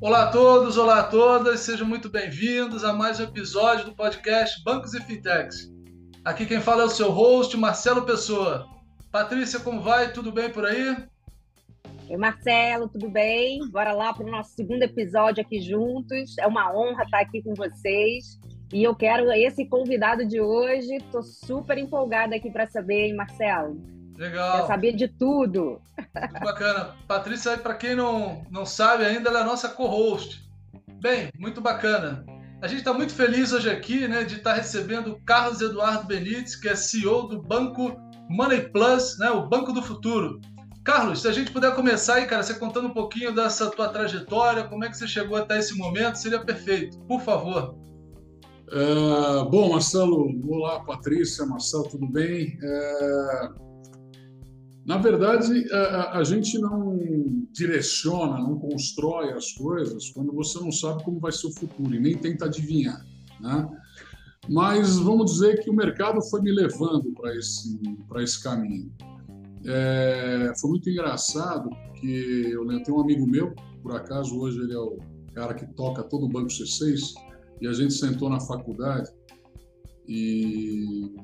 Olá a todos, olá a todas, sejam muito bem-vindos a mais um episódio do podcast Bancos e Fintechs. Aqui quem fala é o seu host, Marcelo Pessoa. Patrícia, como vai? Tudo bem por aí? Oi, Marcelo, tudo bem? Bora lá para o nosso segundo episódio aqui juntos. É uma honra estar aqui com vocês. E eu quero esse convidado de hoje. Estou super empolgada aqui para saber, hein, Marcelo? Legal. Quer saber de tudo. Muito bacana. Patrícia, para quem não, não sabe ainda, ela é a nossa co-host. Bem, muito bacana. A gente está muito feliz hoje aqui né, de estar tá recebendo o Carlos Eduardo Benites, que é CEO do banco Money Plus, né, o Banco do Futuro. Carlos, se a gente puder começar aí, cara, você contando um pouquinho dessa tua trajetória, como é que você chegou até esse momento, seria perfeito. Por favor. É, bom, Marcelo, olá, Patrícia, Marcelo, tudo bem? É na verdade, a, a, gente não direciona, não constrói as coisas quando você não sabe como vai ser o futuro e nem tenta adivinhar. Né? Mas vamos dizer que o mercado foi me levando para esse, esse caminho. É, foi muito engraçado, porque eu tenho um amigo meu, por acaso hoje ele é o cara que toca todo o Banco C6, e a gente sentou na faculdade e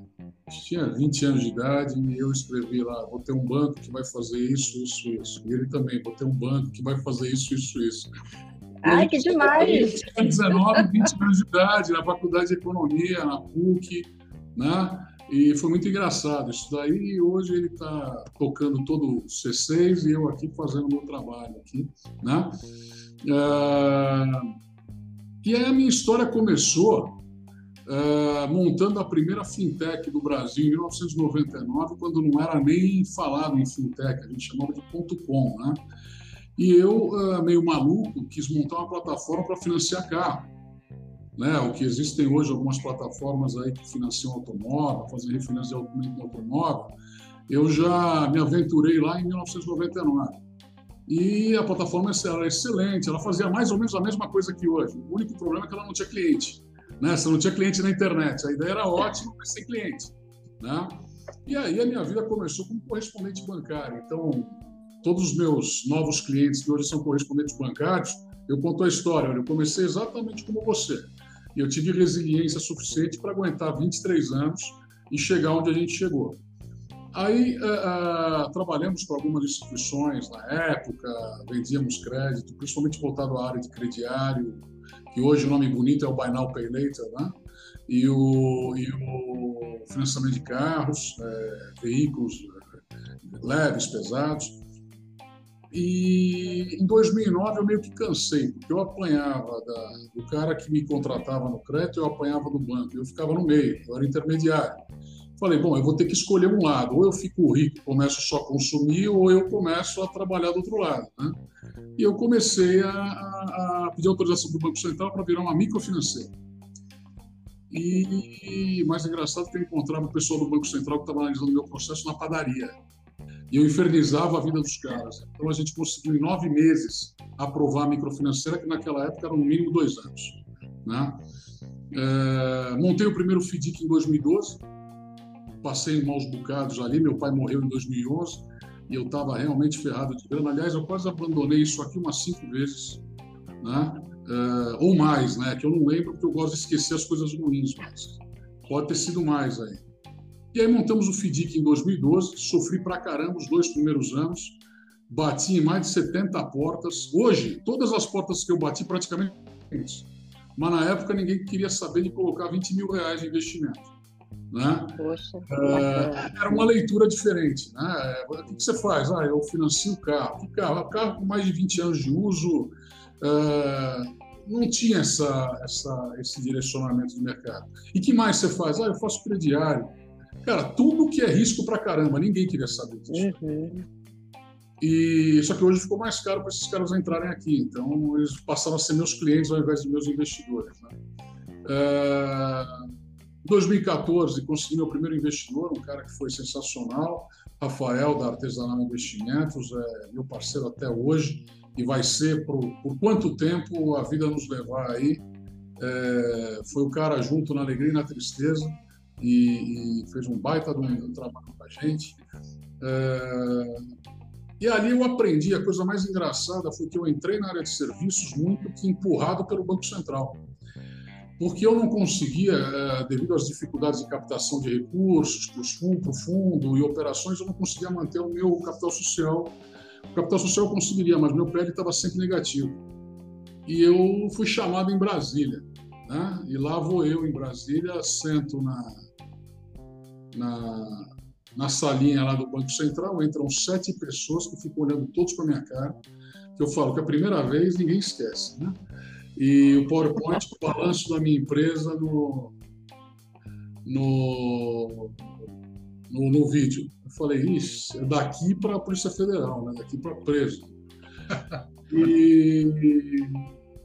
tinha 20 anos de idade e eu escrevi lá, vou ter um banco que vai fazer isso, isso, isso. E ele também, vou ter um banco que vai fazer isso, isso, isso. Ai, que demais! Tinha 19, 20 anos de idade, na faculdade de economia, na PUC, né? E foi muito engraçado isso daí. E hoje ele está tocando todo o C6 e eu aqui fazendo o meu trabalho aqui, né? Uh, e aí a minha história começou uh, montando a primeira fintech do Brasil em 1999, quando não era nem falado em fintech, a gente chamava de ponto .com, né? E eu, uh, meio maluco, quis montar uma plataforma para financiar carro. Né? O que existem hoje algumas plataformas aí que financiam automóvel, fazem refinanciamento de automóvel. Eu já me aventurei lá em 1999. E a plataforma era excelente, ela fazia mais ou menos a mesma coisa que hoje. O único problema é que ela não tinha cliente. Né? Você não tinha cliente na internet. A ideia era ótima, mas sem cliente. Né? E aí a minha vida começou como correspondente bancário. Então, todos os meus novos clientes que hoje são correspondentes bancários, eu conto a história. Olha, eu comecei exatamente como você. E eu tive resiliência suficiente para aguentar 23 anos e chegar onde a gente chegou. Aí uh, uh, trabalhamos com algumas instituições na época, vendíamos crédito, principalmente voltado à área de crediário, que hoje o nome bonito é o Buy Now Pay Later, né? e, o, e o financiamento de carros, é, veículos é, leves, pesados. E em 2009 eu meio que cansei, porque eu apanhava da, do cara que me contratava no crédito, eu apanhava do banco, eu ficava no meio, eu era intermediário. Falei, bom, eu vou ter que escolher um lado, ou eu fico rico, começo só a consumir, ou eu começo a trabalhar do outro lado. Né? E eu comecei a, a, pedir autorização do Banco Central para virar uma microfinanceira. E mais engraçado que eu encontrava o pessoal do Banco Central que estava analisando o meu processo na padaria. E eu infernizava a vida dos caras. Então a gente conseguiu em nove meses aprovar a microfinanceira, que naquela época era no mínimo dois anos. Né? É, montei o primeiro FDIC em 2012, passei maus bocados ali. Meu pai morreu em 2011 e eu estava realmente ferrado de grana. Aliás, eu quase abandonei isso aqui umas cinco vezes, né? Uh, ou mais, né? Que eu não lembro porque eu gosto de esquecer as coisas ruins, mas pode ter sido mais aí. E aí montamos o FDIC em 2012, sofri pra caramba os dois primeiros anos, bati em mais de 70 portas. Hoje, todas as portas que eu bati praticamente mas na época ninguém queria saber de colocar 20 mil reais de investimento. Né? Poxa, uh, era uma leitura diferente. Né? O que você faz? Ah, eu financio o carro. O carro, o carro com mais de 20 anos de uso não tinha essa, essa, esse direcionamento de mercado. E que mais você faz? Ah, eu faço crediário. Cara, tudo que é risco pra caramba, ninguém queria saber disso. Uhum. E, só que hoje ficou mais caro para esses caras entrarem aqui. Então, eles passaram a ser meus clientes ao invés de meus investidores. Né? Uh, em 2014, consegui meu primeiro investidor, um cara que foi sensacional, Rafael, da Artesanal Investimentos, é meu parceiro até hoje, e vai ser por, por quanto tempo a vida nos levar aí. É, foi o cara junto na alegria e na tristeza, e, e fez um baita um, trabalho com a gente. É, E ali eu aprendi, a coisa mais engraçada foi que eu entrei na área de serviços muito empurrado pelo Banco Central. Porque eu não conseguia, eh, devido às dificuldades de captação de recursos para o fundo e operações, eu não conseguia manter o meu capital social. O capital social eu conseguiria, mas meu PL estava sempre negativo. E eu fui chamado em Brasília. Né? E lá vou eu em Brasília, sento na, na, na salinha lá do Banco Central, entram sete pessoas que ficam olhando todos para minha cara, que eu falo que a primeira vez ninguém esquece, né? E o PowerPoint, o balanço da minha empresa no, no, no, no vídeo. Eu falei, isso é daqui para a Polícia Federal, né? daqui para preso. E,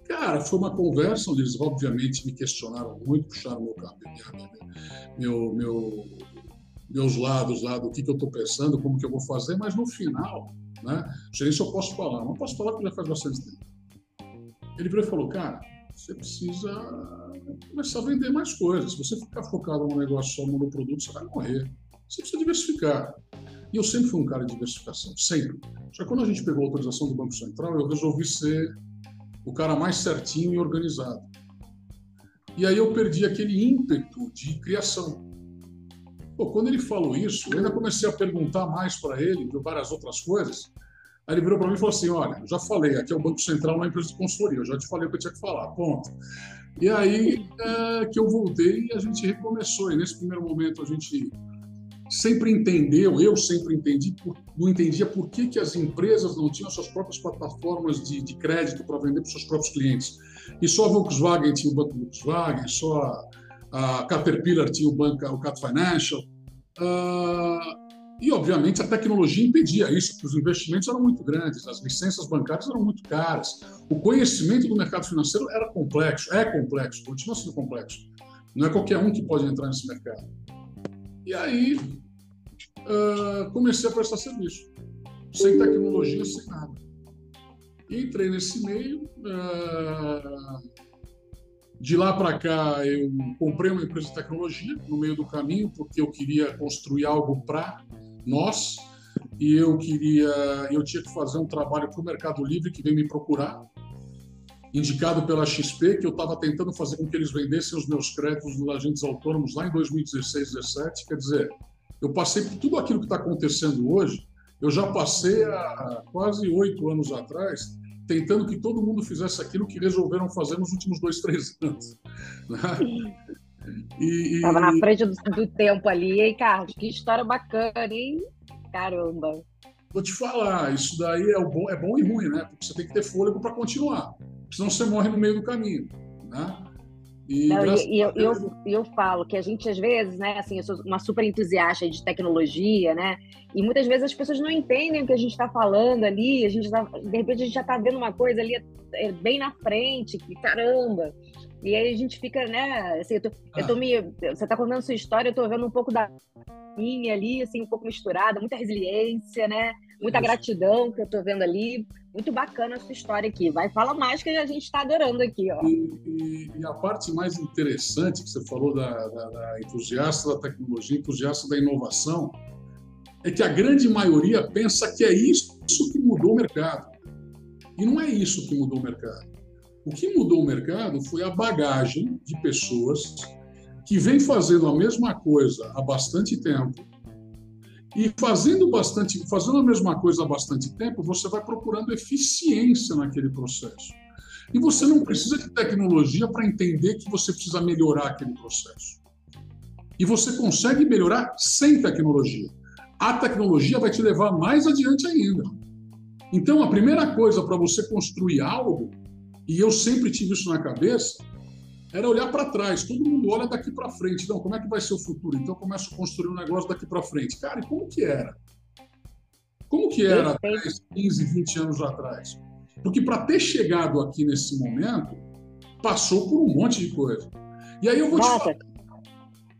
cara, foi uma conversa onde eles, obviamente, me questionaram muito, puxaram meu cabelo, meu, meu, meus lados lá do que, que eu estou pensando, como que eu vou fazer, mas no final, né? Não eu posso falar, não posso falar porque já faz bastante tempo. Ele virou e falou, cara, você precisa começar a vender mais coisas. Se você ficar focado num negócio só no produto, você vai morrer. Você precisa diversificar. E eu sempre fui um cara de diversificação, sempre. Só que quando a gente pegou a autorização do Banco Central, eu resolvi ser o cara mais certinho e organizado. E aí eu perdi aquele ímpeto de criação. Pô, quando ele falou isso, eu ainda comecei a perguntar mais para ele de várias outras coisas. Aí ele virou para mim e falou assim: Olha, já falei, aqui é o Banco Central, não empresa de consultoria, eu já te falei o que eu tinha que falar, ponto. E aí é, que eu voltei e a gente recomeçou. E nesse primeiro momento a gente sempre entendeu, eu sempre entendi, não entendia por que, que as empresas não tinham suas próprias plataformas de, de crédito para vender para seus próprios clientes. E só a Volkswagen tinha o banco Volkswagen, só a, a Caterpillar tinha o banco, o Cat Financial. Uh, e, obviamente, a tecnologia impedia isso, porque os investimentos eram muito grandes, as licenças bancárias eram muito caras, o conhecimento do mercado financeiro era complexo, é complexo, continua sendo complexo. Não é qualquer um que pode entrar nesse mercado. E aí, uh, comecei a prestar serviço, sem tecnologia, sem nada. Entrei nesse meio. Uh, de lá para cá, eu comprei uma empresa de tecnologia no meio do caminho, porque eu queria construir algo para nós e eu queria, eu tinha que fazer um trabalho para o Mercado Livre que veio me procurar, indicado pela XP, que eu estava tentando fazer com que eles vendessem os meus créditos dos agentes autônomos lá em 2016, 2017. Quer dizer, eu passei por tudo aquilo que está acontecendo hoje. Eu já passei há quase oito anos atrás tentando que todo mundo fizesse aquilo que resolveram fazer nos últimos dois, três anos. Né? Estava na frente do, do, tempo ali, hein, Carlos? Que história bacana, hein? Caramba. Vou te falar, isso daí é, bom, é bom e ruim, né? Porque você tem que ter fôlego para continuar. Senão você morre no meio do caminho, né? E, Não, e, e eu, eu, eu, falo que a gente, às vezes, né, assim, eu sou uma super entusiasta de tecnologia, né, e muitas vezes as pessoas não entendem o que a gente está falando ali, a gente tá, de repente a gente já está vendo uma coisa ali é, bem na frente, que caramba, e aí a gente fica, né, assim, eu tô, ah. eu tô ah. me, você está contando sua história, eu tô vendo um pouco da minha ali, assim, um pouco misturada, muita resiliência, né, muita Isso. gratidão que eu tô vendo ali, muito bacana essa história aqui, vai, fala mais que a gente está adorando aqui, ó. E, e, e, a parte mais interessante que você falou da, da, da entusiasta da tecnologia, entusiasta da inovação, é que a grande maioria pensa que é isso que mudou o mercado. E não é isso que mudou o mercado. O que mudou o mercado foi a bagagem de pessoas que vem fazendo a mesma coisa há bastante tempo. E fazendo bastante, fazendo a mesma coisa há bastante tempo, você vai procurando eficiência naquele processo. E você não precisa de tecnologia para entender que você precisa melhorar aquele processo. E você consegue melhorar sem tecnologia. A tecnologia vai te levar mais adiante ainda. Então, a primeira coisa para você construir algo e eu sempre tive isso na cabeça, era olhar para trás. Todo mundo olha daqui para frente. Então, como é que vai ser o futuro? Então, eu começo a construir um negócio daqui para frente. Cara, e como que era? Como que era 10, 15, 20 anos atrás? Porque para ter chegado aqui nesse momento, passou por um monte de coisa. E aí eu vou Nossa. te falar.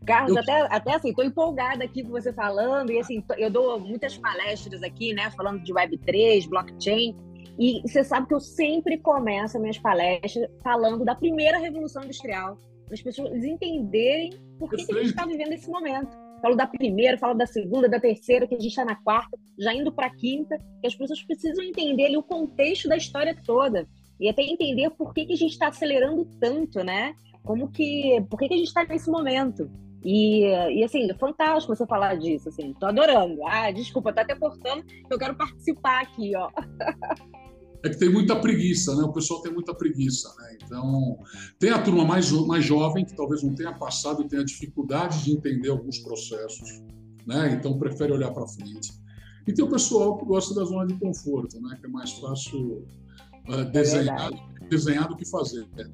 Carlos, eu... até, até assim, estou empolgada aqui com você falando, e assim, eu dou muitas palestras aqui, né, falando de Web3, blockchain, e você sabe que eu sempre começo minhas palestras falando da primeira revolução industrial, para as pessoas entenderem por que, que a gente está vivendo esse momento. falo da primeira, falo da segunda, da terceira, que a gente está na quarta, já indo para a quinta, que as pessoas precisam entender ali, o contexto da história toda e até entender por que, que a gente está acelerando tanto, né? Como que, por que, que a gente está nesse momento? E, e assim, é fantástico você falar disso, assim, tô adorando. Ah, desculpa, tá até cortando, eu quero participar aqui, ó. É que tem muita preguiça, né? O pessoal tem muita preguiça, né? Então, tem a turma mais, mais jovem, que talvez não tenha passado e tenha dificuldade de entender alguns processos, né? Então, prefere olhar para frente. E tem o pessoal que gosta da zona de conforto, né? Que é mais fácil uh, desenhar, é desenhar do que fazer. Né?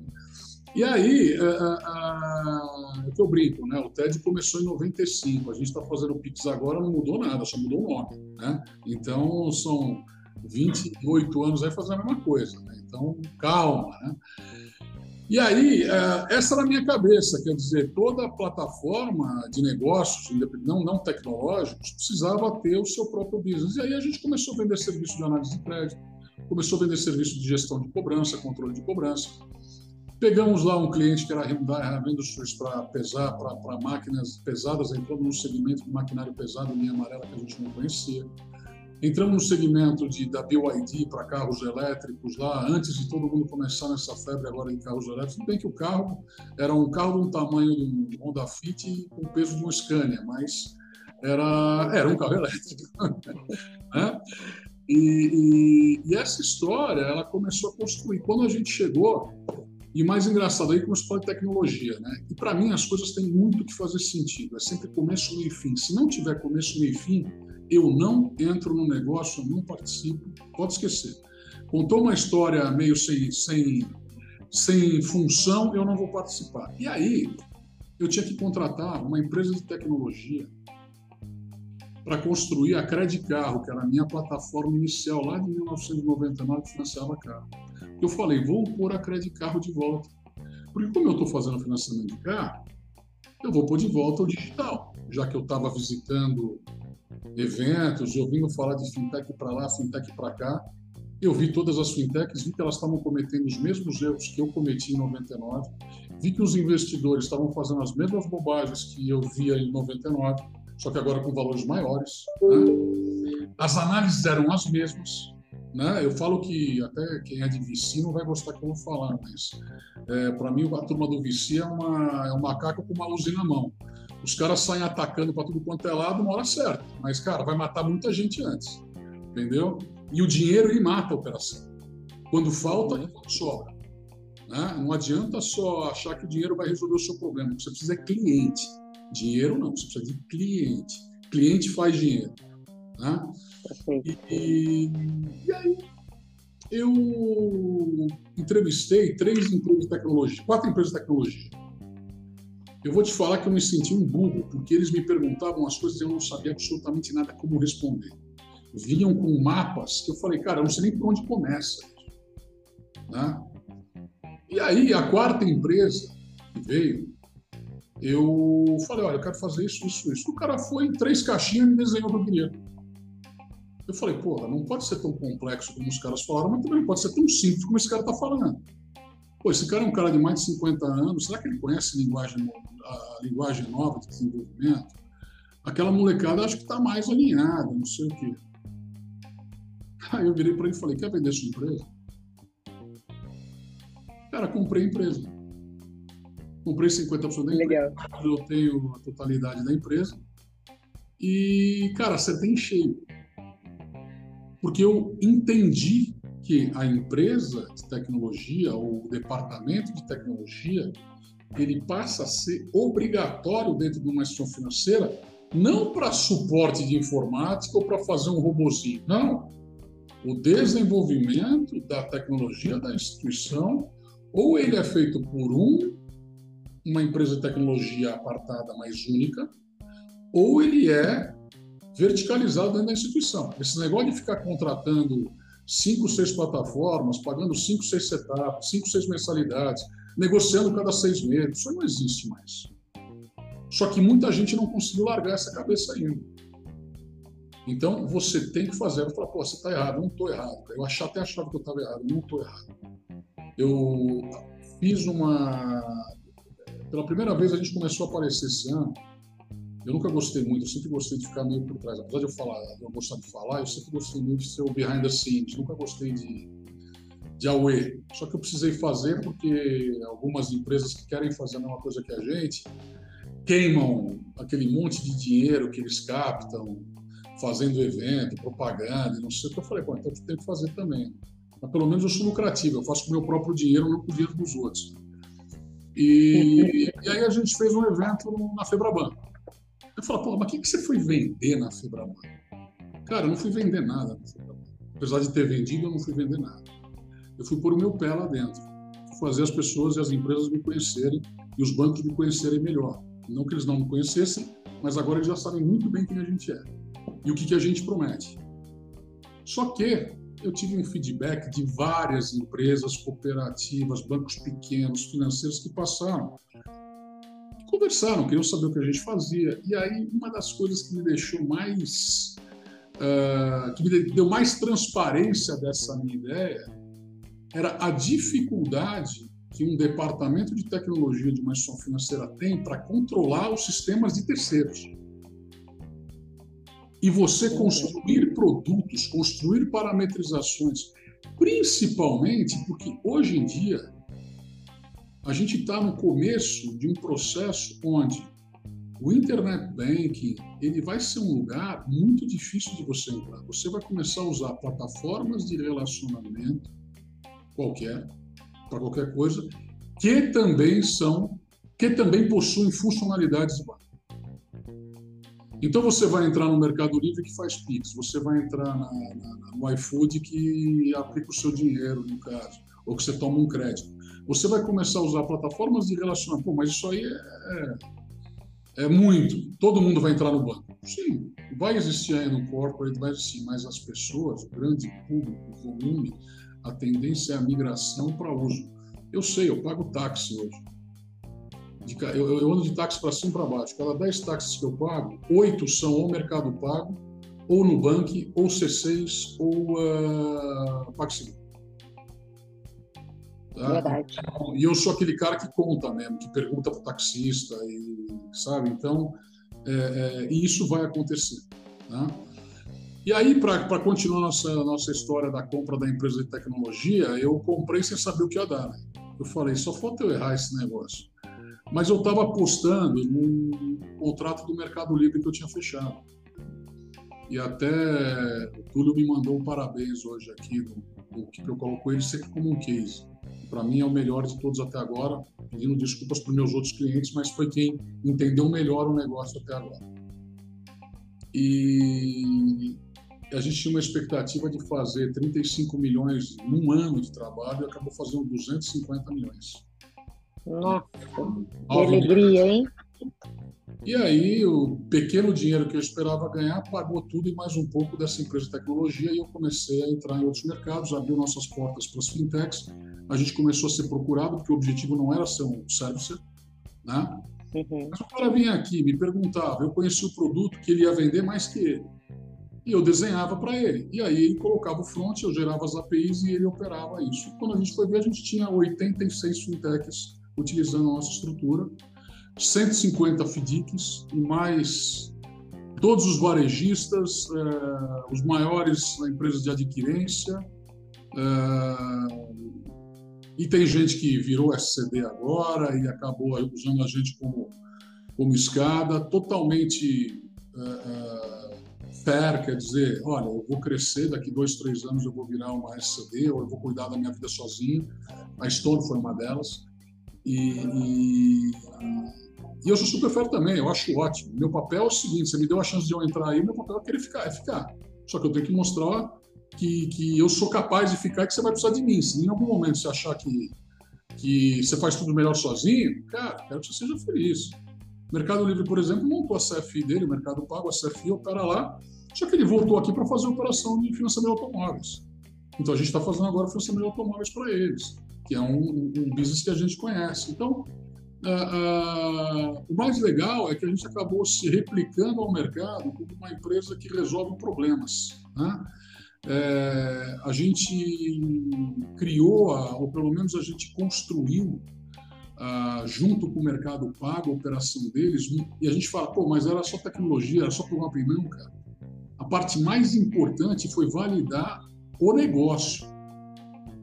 E aí, é, é, é, que eu brinco, né? O TED começou em 95, a gente está fazendo o Pix agora, não mudou nada, só mudou o nome, né? Então, são 28 anos aí fazendo a mesma coisa, né? Então, calma, né? E aí, essa era a minha cabeça, quer dizer, toda plataforma de negócios, não, não tecnológicos, precisava ter o seu próprio business. E aí a gente começou a vender serviço de análise de crédito, começou a vender serviço de gestão de cobrança, controle de cobrança, Pegamos lá um cliente que era Hyundai Industries para pesar, para máquinas pesadas, entramos no segmento de maquinário pesado, linha amarela, que a gente não conhecia. Entramos no segmento de, da BYD para carros elétricos lá, antes de todo mundo começar nessa febre agora em carros elétricos. Tudo bem que o carro era um carro de um tamanho de um Honda Fit com o peso de um Scania, mas era, era um carro elétrico. né? E, e, e, essa história ela começou a construir. Quando a gente chegou, e mais engraçado aí começou a falar de tecnologia, né? E para mim as coisas têm muito que fazer sentido. É sempre começo, meio e fim. Se não tiver começo, meio e fim, eu não entro no negócio, não participo. Pode esquecer. Contou uma história meio sem, sem, sem função, eu não vou participar. E aí eu tinha que contratar uma empresa de tecnologia para construir a Credit Carro, que era a minha plataforma inicial lá de 1999 que financiava carro eu falei, vou pôr a crédito carro de volta. Porque como eu estou fazendo financiamento de carro, eu vou pôr de volta o digital, já que eu estava visitando eventos, ouvindo falar de fintech para lá, fintech para cá. Eu vi todas as fintechs, vi que elas estavam cometendo os mesmos erros que eu cometi em 99, vi que os investidores estavam fazendo as mesmas bobagens que eu via em 99, só que agora com valores maiores. Né? As análises eram as mesmas, né? Eu falo que até quem é de VC não vai gostar que eu vou falar, mas é, para mim a turma do VC é, uma, é um macaco com uma luzinha na mão. Os caras saem atacando para tudo quanto é lado na hora certa, mas, cara, vai matar muita gente antes, entendeu? E o dinheiro ele mata a operação. Quando falta, uhum. quando sobra. Né? Não adianta só achar que o dinheiro vai resolver o seu problema. Você precisa de cliente. Dinheiro não, você precisa de cliente. Cliente faz dinheiro. Né? E, e aí eu entrevistei três empresas de tecnologia, quatro empresas de tecnologia. Eu vou te falar que eu me senti um burro, porque eles me perguntavam as coisas e eu não sabia absolutamente nada como responder. Vinham com mapas que eu falei, cara, eu não sei nem por onde começa. Né? E aí, a quarta empresa que veio, eu falei, olha, eu quero fazer isso, isso, isso. O cara foi em três caixinhas e me desenhou o que eu. Eu falei, porra, não pode ser tão complexo como os caras falaram, mas também não pode ser tão simples como esse cara está falando. Pô, esse cara é um cara de mais de 50 anos, será que ele conhece a linguagem, a linguagem nova de desenvolvimento? Aquela molecada acho que está mais alinhada, não sei o quê. Aí eu virei para ele e falei, quer vender sua empresa? Cara, comprei a empresa. Comprei 50% da empresa. Legal. Eu tenho a totalidade da empresa. E, cara, você tem cheio porque eu entendi que a empresa de tecnologia, ou o departamento de tecnologia, ele passa a ser obrigatório dentro de uma instituição financeira, não para suporte de informática ou para fazer um robozinho, não. O desenvolvimento da tecnologia da instituição, ou ele é feito por um, uma empresa de tecnologia apartada, mais única, ou ele é verticalizado dentro da instituição. Esse negócio de ficar contratando cinco, seis plataformas, pagando cinco, seis setups, cinco, seis mensalidades, negociando cada seis meses, isso não existe mais. Só que muita gente não conseguiu largar essa cabeça ainda. Então, você tem que fazer. Eu falo, pô, você está errado. Não estou errado. Eu achava, até achava que eu estava errado. Não estou errado. Eu fiz uma... Pela primeira vez, a gente começou a aparecer esse ano Eu nunca gostei muito, eu sempre gostei de ficar meio por trás. Apesar de eu falar, de eu gostar de falar, eu sempre gostei muito de ser o behind the scenes, nunca gostei de, de away. Só que eu precisei fazer porque algumas empresas que querem fazer a mesma coisa que a gente queimam aquele monte de dinheiro que eles captam fazendo evento, propaganda, não sei o que. Eu falei, pô, então eu tenho que fazer também. Mas pelo menos eu sou lucrativo, eu faço com o meu próprio dinheiro, não com o dinheiro dos outros. E, e aí a gente fez um evento na Febraban. Eu falei, pô, mas o que, que você foi vender na Febraban? Cara, eu não fui vender nada na Febraban. Apesar de ter vendido, eu não fui vender nada. Eu fui pôr o meu pé lá dentro. Fazer as pessoas e as empresas me conhecerem e os bancos me conhecerem melhor. Não que eles não me conhecessem, mas agora eles já sabem muito bem quem a gente é e o que, que a gente promete. Só que eu tive um feedback de várias empresas cooperativas, bancos pequenos, financeiros que passaram, conversaram, queriam saber o que a gente fazia. E aí, uma das coisas que me deixou mais. Uh, que me deu mais transparência dessa minha ideia era a dificuldade que um departamento de tecnologia de uma instituição financeira tem para controlar os sistemas de terceiros. E você construir produtos, construir parametrizações, principalmente porque hoje em dia a gente está no começo de um processo onde o internet banking ele vai ser um lugar muito difícil de você entrar. Você vai começar a usar plataformas de relacionamento qualquer para qualquer coisa que também são que também possuem funcionalidades de banco. Então você vai entrar no Mercado Livre que faz Pix, você vai entrar na, na, no iFood que aplica o seu dinheiro, no caso, ou que você toma um crédito. Você vai começar a usar plataformas de relacionamento. Pô, mas isso aí é, é, é muito. Todo mundo vai entrar no banco. Sim, vai existir aí no corporate, vai existir, mas as pessoas, o grande público, o volume, a tendência é a migração para uso. Eu sei, eu pago táxi hoje de, eu, eu, ando de táxi para cima e para baixo. Cada 10 táxis que eu pago, 8 são ou Mercado Pago, ou Nubank, ou C6, ou uh, PagSeguro. Tá? Verdade. E eu sou aquele cara que conta mesmo, que pergunta para o taxista, e, sabe? Então, é, é, e isso vai acontecer. Tá? E aí, para continuar nossa nossa história da compra da empresa de tecnologia, eu comprei sem saber o que ia dar. Né? Eu falei, só falta eu errar esse negócio. Mas eu estava apostando num contrato do Mercado Livre que eu tinha fechado. E até o Túlio me mandou um parabéns hoje aqui, no, que eu coloco ele sempre como um case. Para mim é o melhor de todos até agora, pedindo desculpas para meus outros clientes, mas foi quem entendeu melhor o negócio até agora. E a gente tinha uma expectativa de fazer 35 milhões num ano de trabalho e acabou fazendo 250 milhões. Nossa, que alegria, hein? E aí, o pequeno dinheiro que eu esperava ganhar pagou tudo e mais um pouco dessa empresa de tecnologia e eu comecei a entrar em outros mercados, abriu nossas portas para as fintechs. A gente começou a ser procurado, porque o objetivo não era ser um servicer, né? Uhum. Mas o cara vinha aqui, me perguntava, eu conhecia o produto que ele ia vender mais que ele. E eu desenhava para ele. E aí ele colocava o front, eu gerava as APIs e ele operava isso. Quando a gente foi ver, a gente tinha 86 fintechs utilizando a nossa estrutura, 150 FDICs e mais todos os varejistas, eh, os maiores empresas de adquirência, eh, e tem gente que virou SCD agora e acabou usando a gente como, como escada, totalmente eh, fair, quer dizer, olha, eu vou crescer, daqui dois, três anos eu vou virar uma SCD, ou eu vou cuidar da minha vida sozinho. A Stone foi uma delas. E, e, e, eu sou super fã também, eu acho ótimo. Meu papel é o seguinte: você me deu a chance de eu entrar aí, meu papel é querer ficar, é ficar. Só que eu tenho que mostrar que, que eu sou capaz de ficar e que você vai precisar de mim. Se em algum momento você achar que, que você faz tudo melhor sozinho, cara, quero que você seja feliz. Mercado Livre, por exemplo, montou a CFI dele, o Mercado Pago, a CFI opera lá, só que ele voltou aqui para fazer operação de financiamento de automóveis. Então a gente está fazendo agora financiamento de automóveis para eles que é um, um business que a gente conhece. Então, uh, uh, o mais legal é que a gente acabou se replicando ao mercado como uma empresa que resolve problemas. Né? É, a gente criou, a, ou pelo menos a gente construiu ah, junto com o mercado pago, a operação deles, e a gente fala, pô, mas era só tecnologia, era só programar. Não, cara. A parte mais importante foi validar o negócio.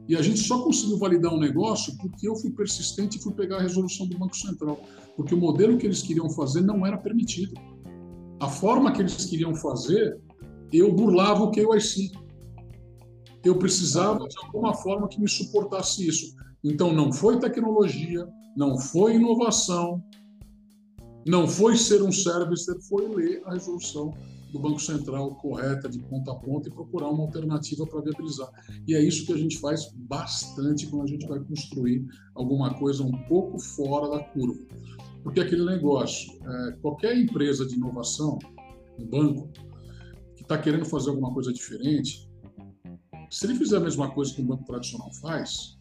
E a gente só conseguiu validar um negócio porque eu fui persistente e fui pegar a resolução do Banco Central. Porque o modelo que eles queriam fazer não era permitido. A forma que eles queriam fazer, eu burlava o KYC. Eu precisava de alguma forma que me suportasse isso. Então, não foi tecnologia, não foi inovação, não foi ser um service, foi ler a resolução do Banco Central correta de ponta a ponta e procurar uma alternativa para viabilizar. E é isso que a gente faz bastante quando a gente vai construir alguma coisa um pouco fora da curva. Porque aquele negócio, é, qualquer empresa de inovação, um banco, que está querendo fazer alguma coisa diferente, se ele fizer a mesma coisa que um banco tradicional faz,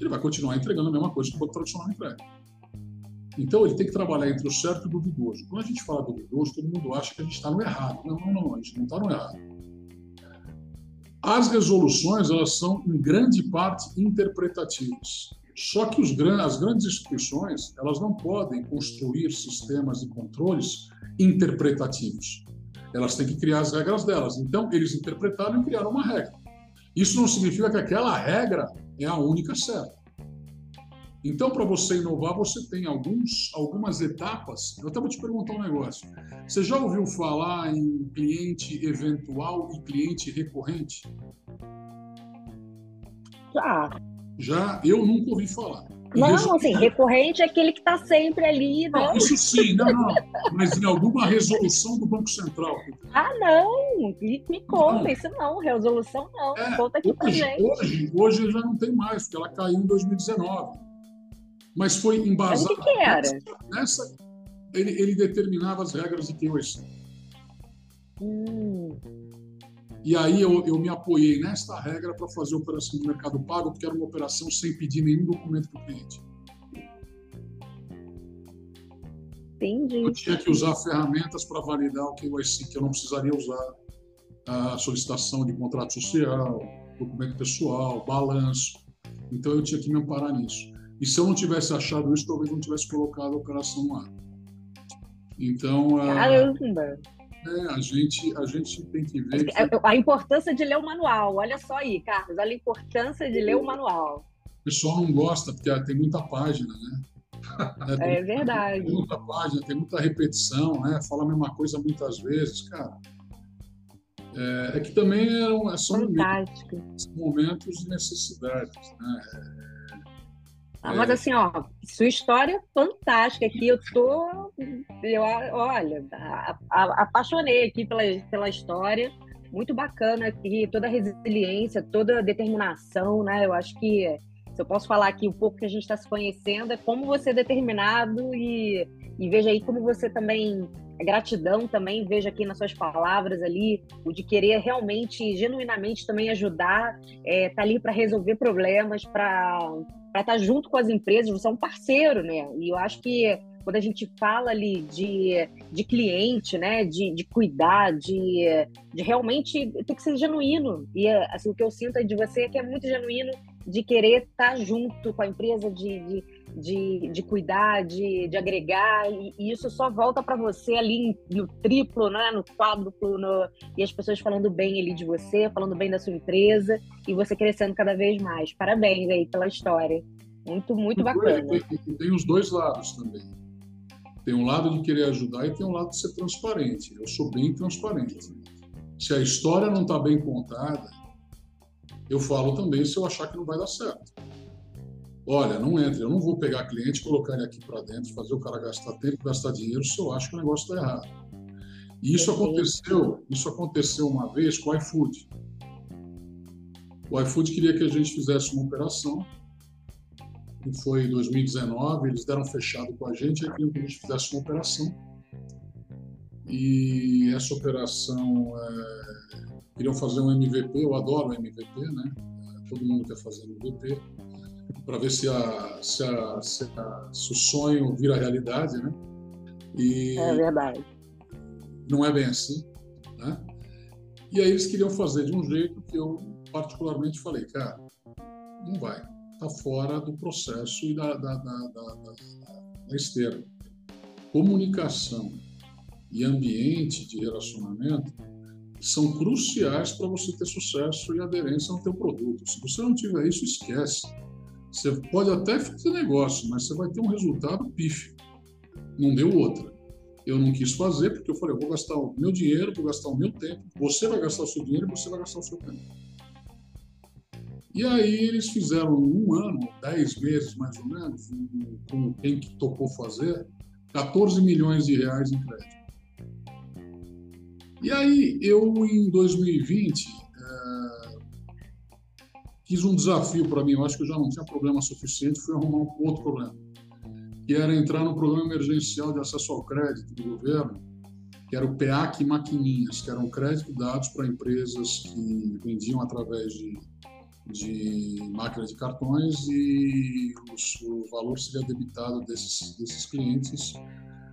ele vai continuar entregando a mesma coisa que o banco tradicional entrega. Então, ele tem que trabalhar entre o certo e o duvidoso. Quando a gente fala duvidoso, todo mundo acha que a gente está no errado. Não, não, não, a gente não está no errado. As resoluções, elas são, em grande parte, interpretativas. Só que os, as grandes instituições, elas não podem construir sistemas de controles interpretativos. Elas têm que criar as regras delas. Então, eles interpretaram e criaram uma regra. Isso não significa que aquela regra é a única certa. Então, para você inovar, você tem alguns, algumas etapas. Eu até vou te perguntar um negócio. Você já ouviu falar em cliente eventual e cliente recorrente? Já. Já? Eu nunca ouvi falar. Não, assim, recorrente é aquele que está sempre ali, né? Não, isso sim, não, não. Mas em alguma resolução do Banco Central. Ah, não, me, me conta, não. isso não, resolução não, é, conta aqui hoje, pra gente. Hoje, hoje já não tem mais, porque ela caiu em 2019 mas foi embasado. Mas o que, que era? Nessa, ele, ele, determinava as regras de KYC. Hum. E aí eu, eu me apoiei nesta regra para fazer a operação do Mercado Pago, porque era uma operação sem pedir nenhum documento para o cliente. Entendi. Eu tinha que usar ferramentas para validar o KYC, que eu não precisaria usar a solicitação de contrato social, documento pessoal, balanço. Então eu tinha que me amparar nisso. E se eu não tivesse achado isso, talvez não tivesse colocado a operação lá. Então, Caramba! É, a gente, a gente tem que ver. Que... A importância de ler o manual. Olha só aí, Carlos, olha a importância de ler o manual. O pessoal não gosta, porque tem muita página, né? É, é verdade. Tem muita página, tem muita repetição, né? Fala a mesma coisa muitas vezes, cara. É, é que também é, são momentos, momentos de necessidades, né? Ah, mas assim, ó, sua história é fantástica aqui. Eu tô, eu, olha, a, a, apaixonei aqui pela, pela história. Muito bacana aqui, toda a resiliência, toda a determinação, né? Eu acho que se eu posso falar aqui um pouco que a gente está se conhecendo, é como você é determinado e, e veja aí como você também a gratidão também, vejo aqui nas suas palavras ali, o de querer realmente, genuinamente também ajudar, é, tá ali para resolver problemas, para estar tá junto com as empresas, você é um parceiro, né? E eu acho que quando a gente fala ali de, de cliente, né, de, de cuidar, de, de realmente tem que ser genuíno. E assim, o que eu sinto de você é que é muito genuíno de querer estar tá junto com a empresa, de, de de, de cuidar, de, de agregar, e, e isso só volta para você ali no triplo, né, no quádruplo, no, e as pessoas falando bem ali de você, falando bem da sua empresa, e você crescendo cada vez mais. Parabéns aí pela história. Muito, muito bacana. Tem, tem os dois lados também. Tem um lado de querer ajudar e tem um lado de ser transparente. Eu sou bem transparente. Se a história não está bem contada, eu falo também se eu achar que não vai dar certo. Olha, não entre, eu não vou pegar cliente, colocar ele aqui para dentro, fazer o cara gastar tempo, gastar dinheiro, se eu acho que o negócio está errado. E isso aconteceu, isso aconteceu uma vez com o iFood. O iFood queria que a gente fizesse uma operação, que foi em 2019, eles deram fechado com a gente, e queriam que a gente fizesse uma operação. E essa operação, é, queriam fazer um MVP, eu adoro MVP, né? Todo mundo quer fazer MVP para ver se, a, se, a, se, a, se, o sonho vira realidade, né? E é verdade. Não é bem assim, né? E aí eles queriam fazer de um jeito que eu particularmente falei, cara, não vai. está fora do processo e da, da, da, da, da esteira. Comunicação e ambiente de relacionamento são cruciais para você ter sucesso e aderência no teu produto. Se você não tiver isso, esquece. Você pode até fazer negócio, mas você vai ter um resultado pífio. Não deu outra. Eu não quis fazer porque eu falei, eu vou gastar o meu dinheiro, vou gastar o meu tempo. Você vai gastar o seu dinheiro e você vai gastar o seu tempo. E aí eles fizeram um ano, dez meses mais ou menos, com quem que topou fazer, 14 milhões de reais em crédito. E aí eu, em 2020, é, quis um desafio para mim, eu acho que eu já não tinha problema suficiente, fui arrumar um outro problema, que era entrar no programa emergencial de acesso ao crédito do governo, que era o PEAC Maquininhas, que eram crédito dados para empresas que vendiam através de de máquina de cartões e os, o valor seria debitado desses, desses clientes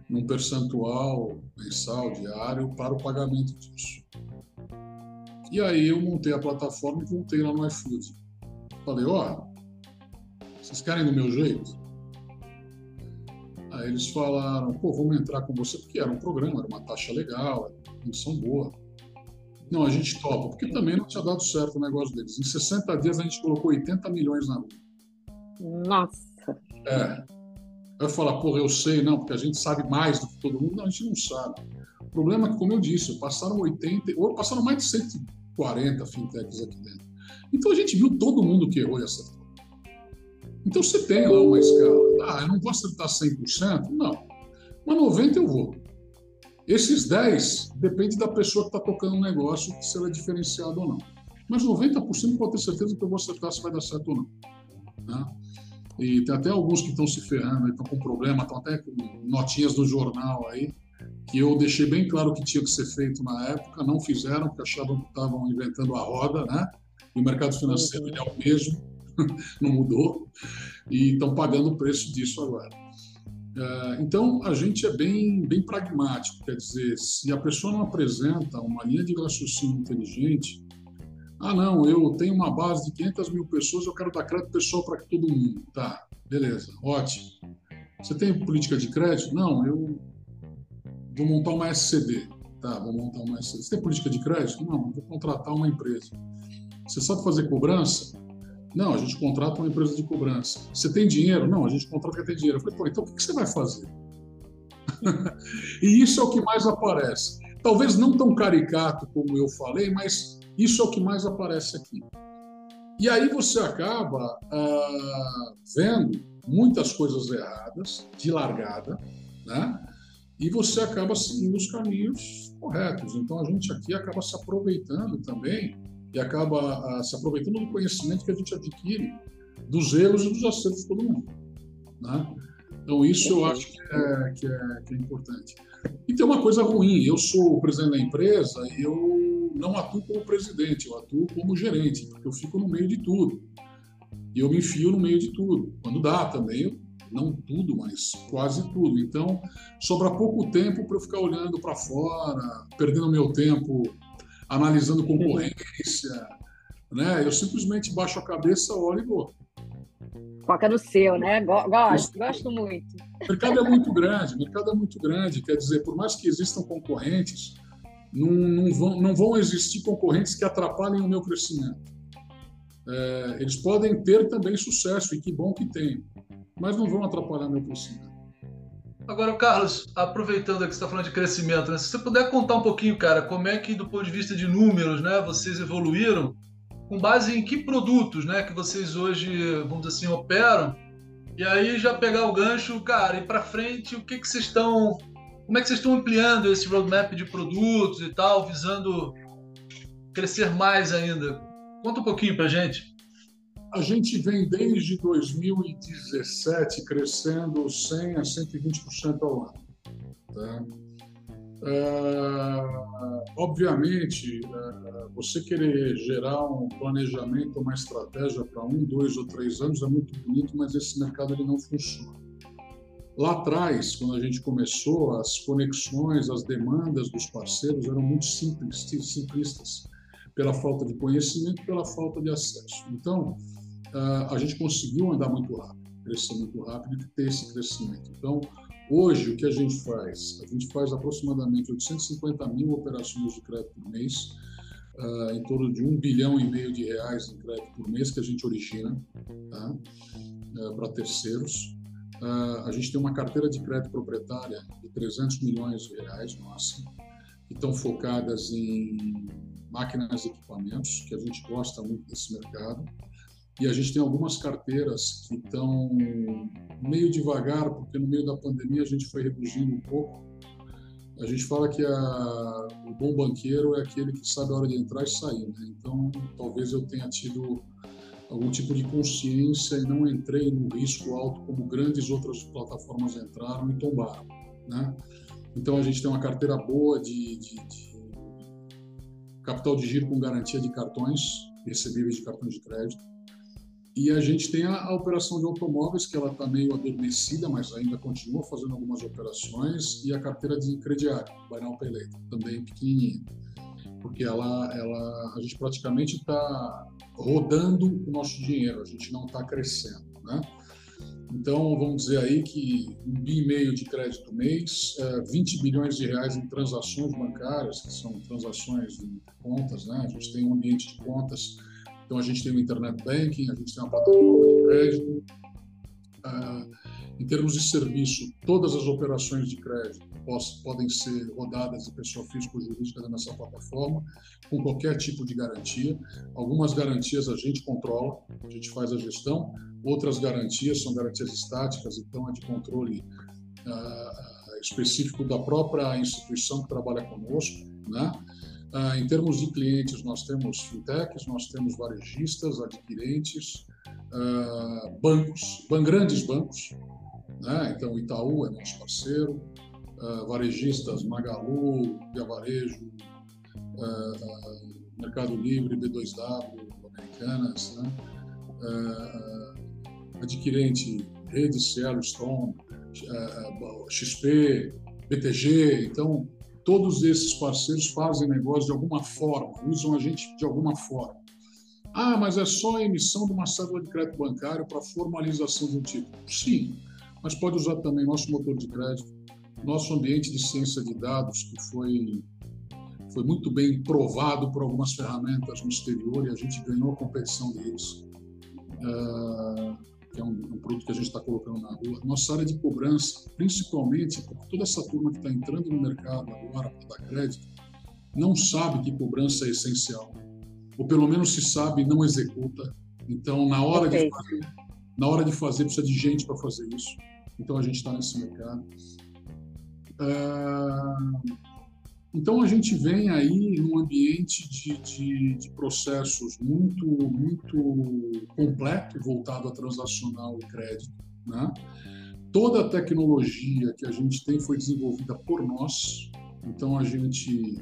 num percentual mensal, diário, para o pagamento disso. E aí eu montei a plataforma e voltei lá no iFood. Falei, ó, oh, vocês querem do meu jeito? Aí eles falaram, pô, vamos entrar com você, porque era um programa, era uma taxa legal, era uma condição boa. Não, a gente topa, porque também não tinha dado certo o negócio deles. Em 60 dias a gente colocou 80 milhões na rua. Nossa! É. Vai falar, porra, eu sei, não, porque a gente sabe mais do que todo mundo. Não, a gente não sabe. O problema é que, como eu disse, passaram 80, ou passaram mais de 140 fintechs aqui dentro. Então a gente viu todo mundo que errou e acertou. Então você tem lá uma escala. Ah, eu não vou acertar 100%? Não. Mas 90% eu vou. Esses 10 depende da pessoa que está tocando o um negócio, se ela é diferenciada ou não. Mas 90% pode ter certeza que eu vou acertar se vai dar certo ou não. Né? E tem até alguns que estão se ferrando, estão com problema, estão até com notinhas do jornal aí, que eu deixei bem claro que tinha que ser feito na época, não fizeram, porque achavam que estavam inventando a roda, né? O mercado financeiro é o mesmo, não mudou, e estão pagando o preço disso agora. É, então, a gente é bem, bem pragmático, quer dizer, se a pessoa não apresenta uma linha de raciocínio inteligente, ah, não, eu tenho uma base de 500 mil pessoas, eu quero dar crédito pessoal para todo mundo. Tá, beleza, ótimo. Você tem política de crédito? Não, eu vou montar uma SCD. Tá, vou montar uma SCD. Você tem política de crédito? Não, vou contratar uma empresa. Você sabe fazer cobrança? Não, a gente contrata uma empresa de cobrança. Você tem dinheiro? Não, a gente contrata quem tem dinheiro. Eu falei, pô, então o que você vai fazer? e isso é o que mais aparece. Talvez não tão caricato como eu falei, mas isso é o que mais aparece aqui. E aí você acaba ah, vendo muitas coisas erradas de largada, né? E você acaba seguindo os caminhos corretos. Então a gente aqui acaba se aproveitando também e acaba uh, se aproveitando do conhecimento que a gente adquire dos erros e dos acertos de todo mundo. Né? Então, isso eu acho que é, que, é, que é importante. E tem uma coisa ruim: eu sou o presidente da empresa e eu não atuo como presidente, eu atuo como gerente, porque eu fico no meio de tudo. E eu me enfio no meio de tudo. Quando dá também, não tudo, mas quase tudo. Então, sobra pouco tempo para eu ficar olhando para fora, perdendo meu tempo analisando concorrência, né? Eu simplesmente baixo a cabeça, olho e vou. Foca no seu, né? Gosto, gosto muito. O mercado é muito grande, o mercado é muito grande. Quer dizer, por mais que existam concorrentes, não, não, vão, não vão existir concorrentes que atrapalhem o meu crescimento. É, eles podem ter também sucesso, e que bom que tem, mas não vão atrapalhar meu crescimento. Agora, Carlos, aproveitando que você está falando de crescimento, né? se você puder contar um pouquinho, cara, como é que, do ponto de vista de números, né, vocês evoluíram, com base em que produtos né, que vocês hoje, vamos dizer assim, operam, e aí já pegar o gancho, cara, e para frente, o que, que vocês estão. Como é que vocês estão ampliando esse roadmap de produtos e tal, visando crescer mais ainda? Conta um pouquinho para gente. A gente vem desde 2017 crescendo 100 a 120% ao ano. Tá? Uh, obviamente, uh, você querer gerar um planejamento, uma estratégia para um, dois ou três anos é muito bonito, mas esse mercado ele não funciona. Lá atrás, quando a gente começou, as conexões, as demandas dos parceiros eram muito simples, simplistas, pela falta de conhecimento, pela falta de acesso. Então, a gente conseguiu andar muito rápido, crescer muito rápido e ter esse crescimento. Então, hoje, o que a gente faz? A gente faz aproximadamente 850 mil operações de crédito por mês, uh, em torno de um bilhão e meio de reais em crédito por mês que a gente origina tá? uh, para terceiros. Uh, a gente tem uma carteira de crédito proprietária de 300 milhões de reais, nossa, que estão focadas em máquinas e equipamentos, que a gente gosta muito desse mercado. E a gente tem algumas carteiras que estão meio devagar, porque no meio da pandemia a gente foi reduzindo um pouco. A gente fala que a, o bom banqueiro é aquele que sabe a hora de entrar e sair. Né? Então, talvez eu tenha tido algum tipo de consciência e não entrei no risco alto como grandes outras plataformas entraram e tombaram. Né? Então, a gente tem uma carteira boa de, de, de capital de giro com garantia de cartões, recebíveis de cartões de crédito. E a gente tem a, a operação de automóveis, que ela está meio adormecida, mas ainda continua fazendo algumas operações, e a carteira de crediário, Buy Now também pequenininha. Porque ela, ela, a gente praticamente está rodando o nosso dinheiro, a gente não está crescendo, né? Então, vamos dizer aí que um bi e meio de crédito mês, 20 é, bilhões de reais em transações bancárias, que são transações de contas, né? A gente tem um ambiente de contas então, a gente tem o Internet Banking, a gente tem uma plataforma de crédito. Ah, em termos de serviço, todas as operações de crédito podem ser rodadas de pessoa física ou jurídica nessa plataforma, com qualquer tipo de garantia. Algumas garantias a gente controla, a gente faz a gestão, outras garantias são garantias estáticas, então é de controle uh, específico da própria instituição que trabalha conosco, né? Ah, em termos de clientes, nós temos fintechs, nós temos varejistas, adquirentes, ah, bancos, ban grandes bancos, né? então Itaú é nosso parceiro, ah, varejistas Magalu, Via Varejo, ah, ah, Mercado Livre, B2W, Americanas, né? Ah, adquirente Rede Cielo Stone, XP, BTG, então todos esses parceiros fazem negócio de alguma forma, usam a gente de alguma forma. Ah, mas é só a emissão de uma cédula de crédito bancário para formalização de um título. Sim, mas pode usar também nosso motor de crédito, nosso ambiente de ciência de dados, que foi, foi muito bem provado por algumas ferramentas no exterior e a gente ganhou a competição deles. Uh, que é um, um produto que a gente está colocando na rua, nossa área de cobrança, principalmente porque toda essa turma que está entrando no mercado agora para dar crédito, não sabe que cobrança é essencial, ou pelo menos se sabe não executa. Então, na hora okay. de fazer, na hora de fazer precisa de gente para fazer isso. Então, a gente está nesse mercado. Uh, então a gente vem aí num ambiente de, de, de, processos muito muito completo voltado a transacional e crédito, né? Toda a tecnologia que a gente tem foi desenvolvida por nós, então a gente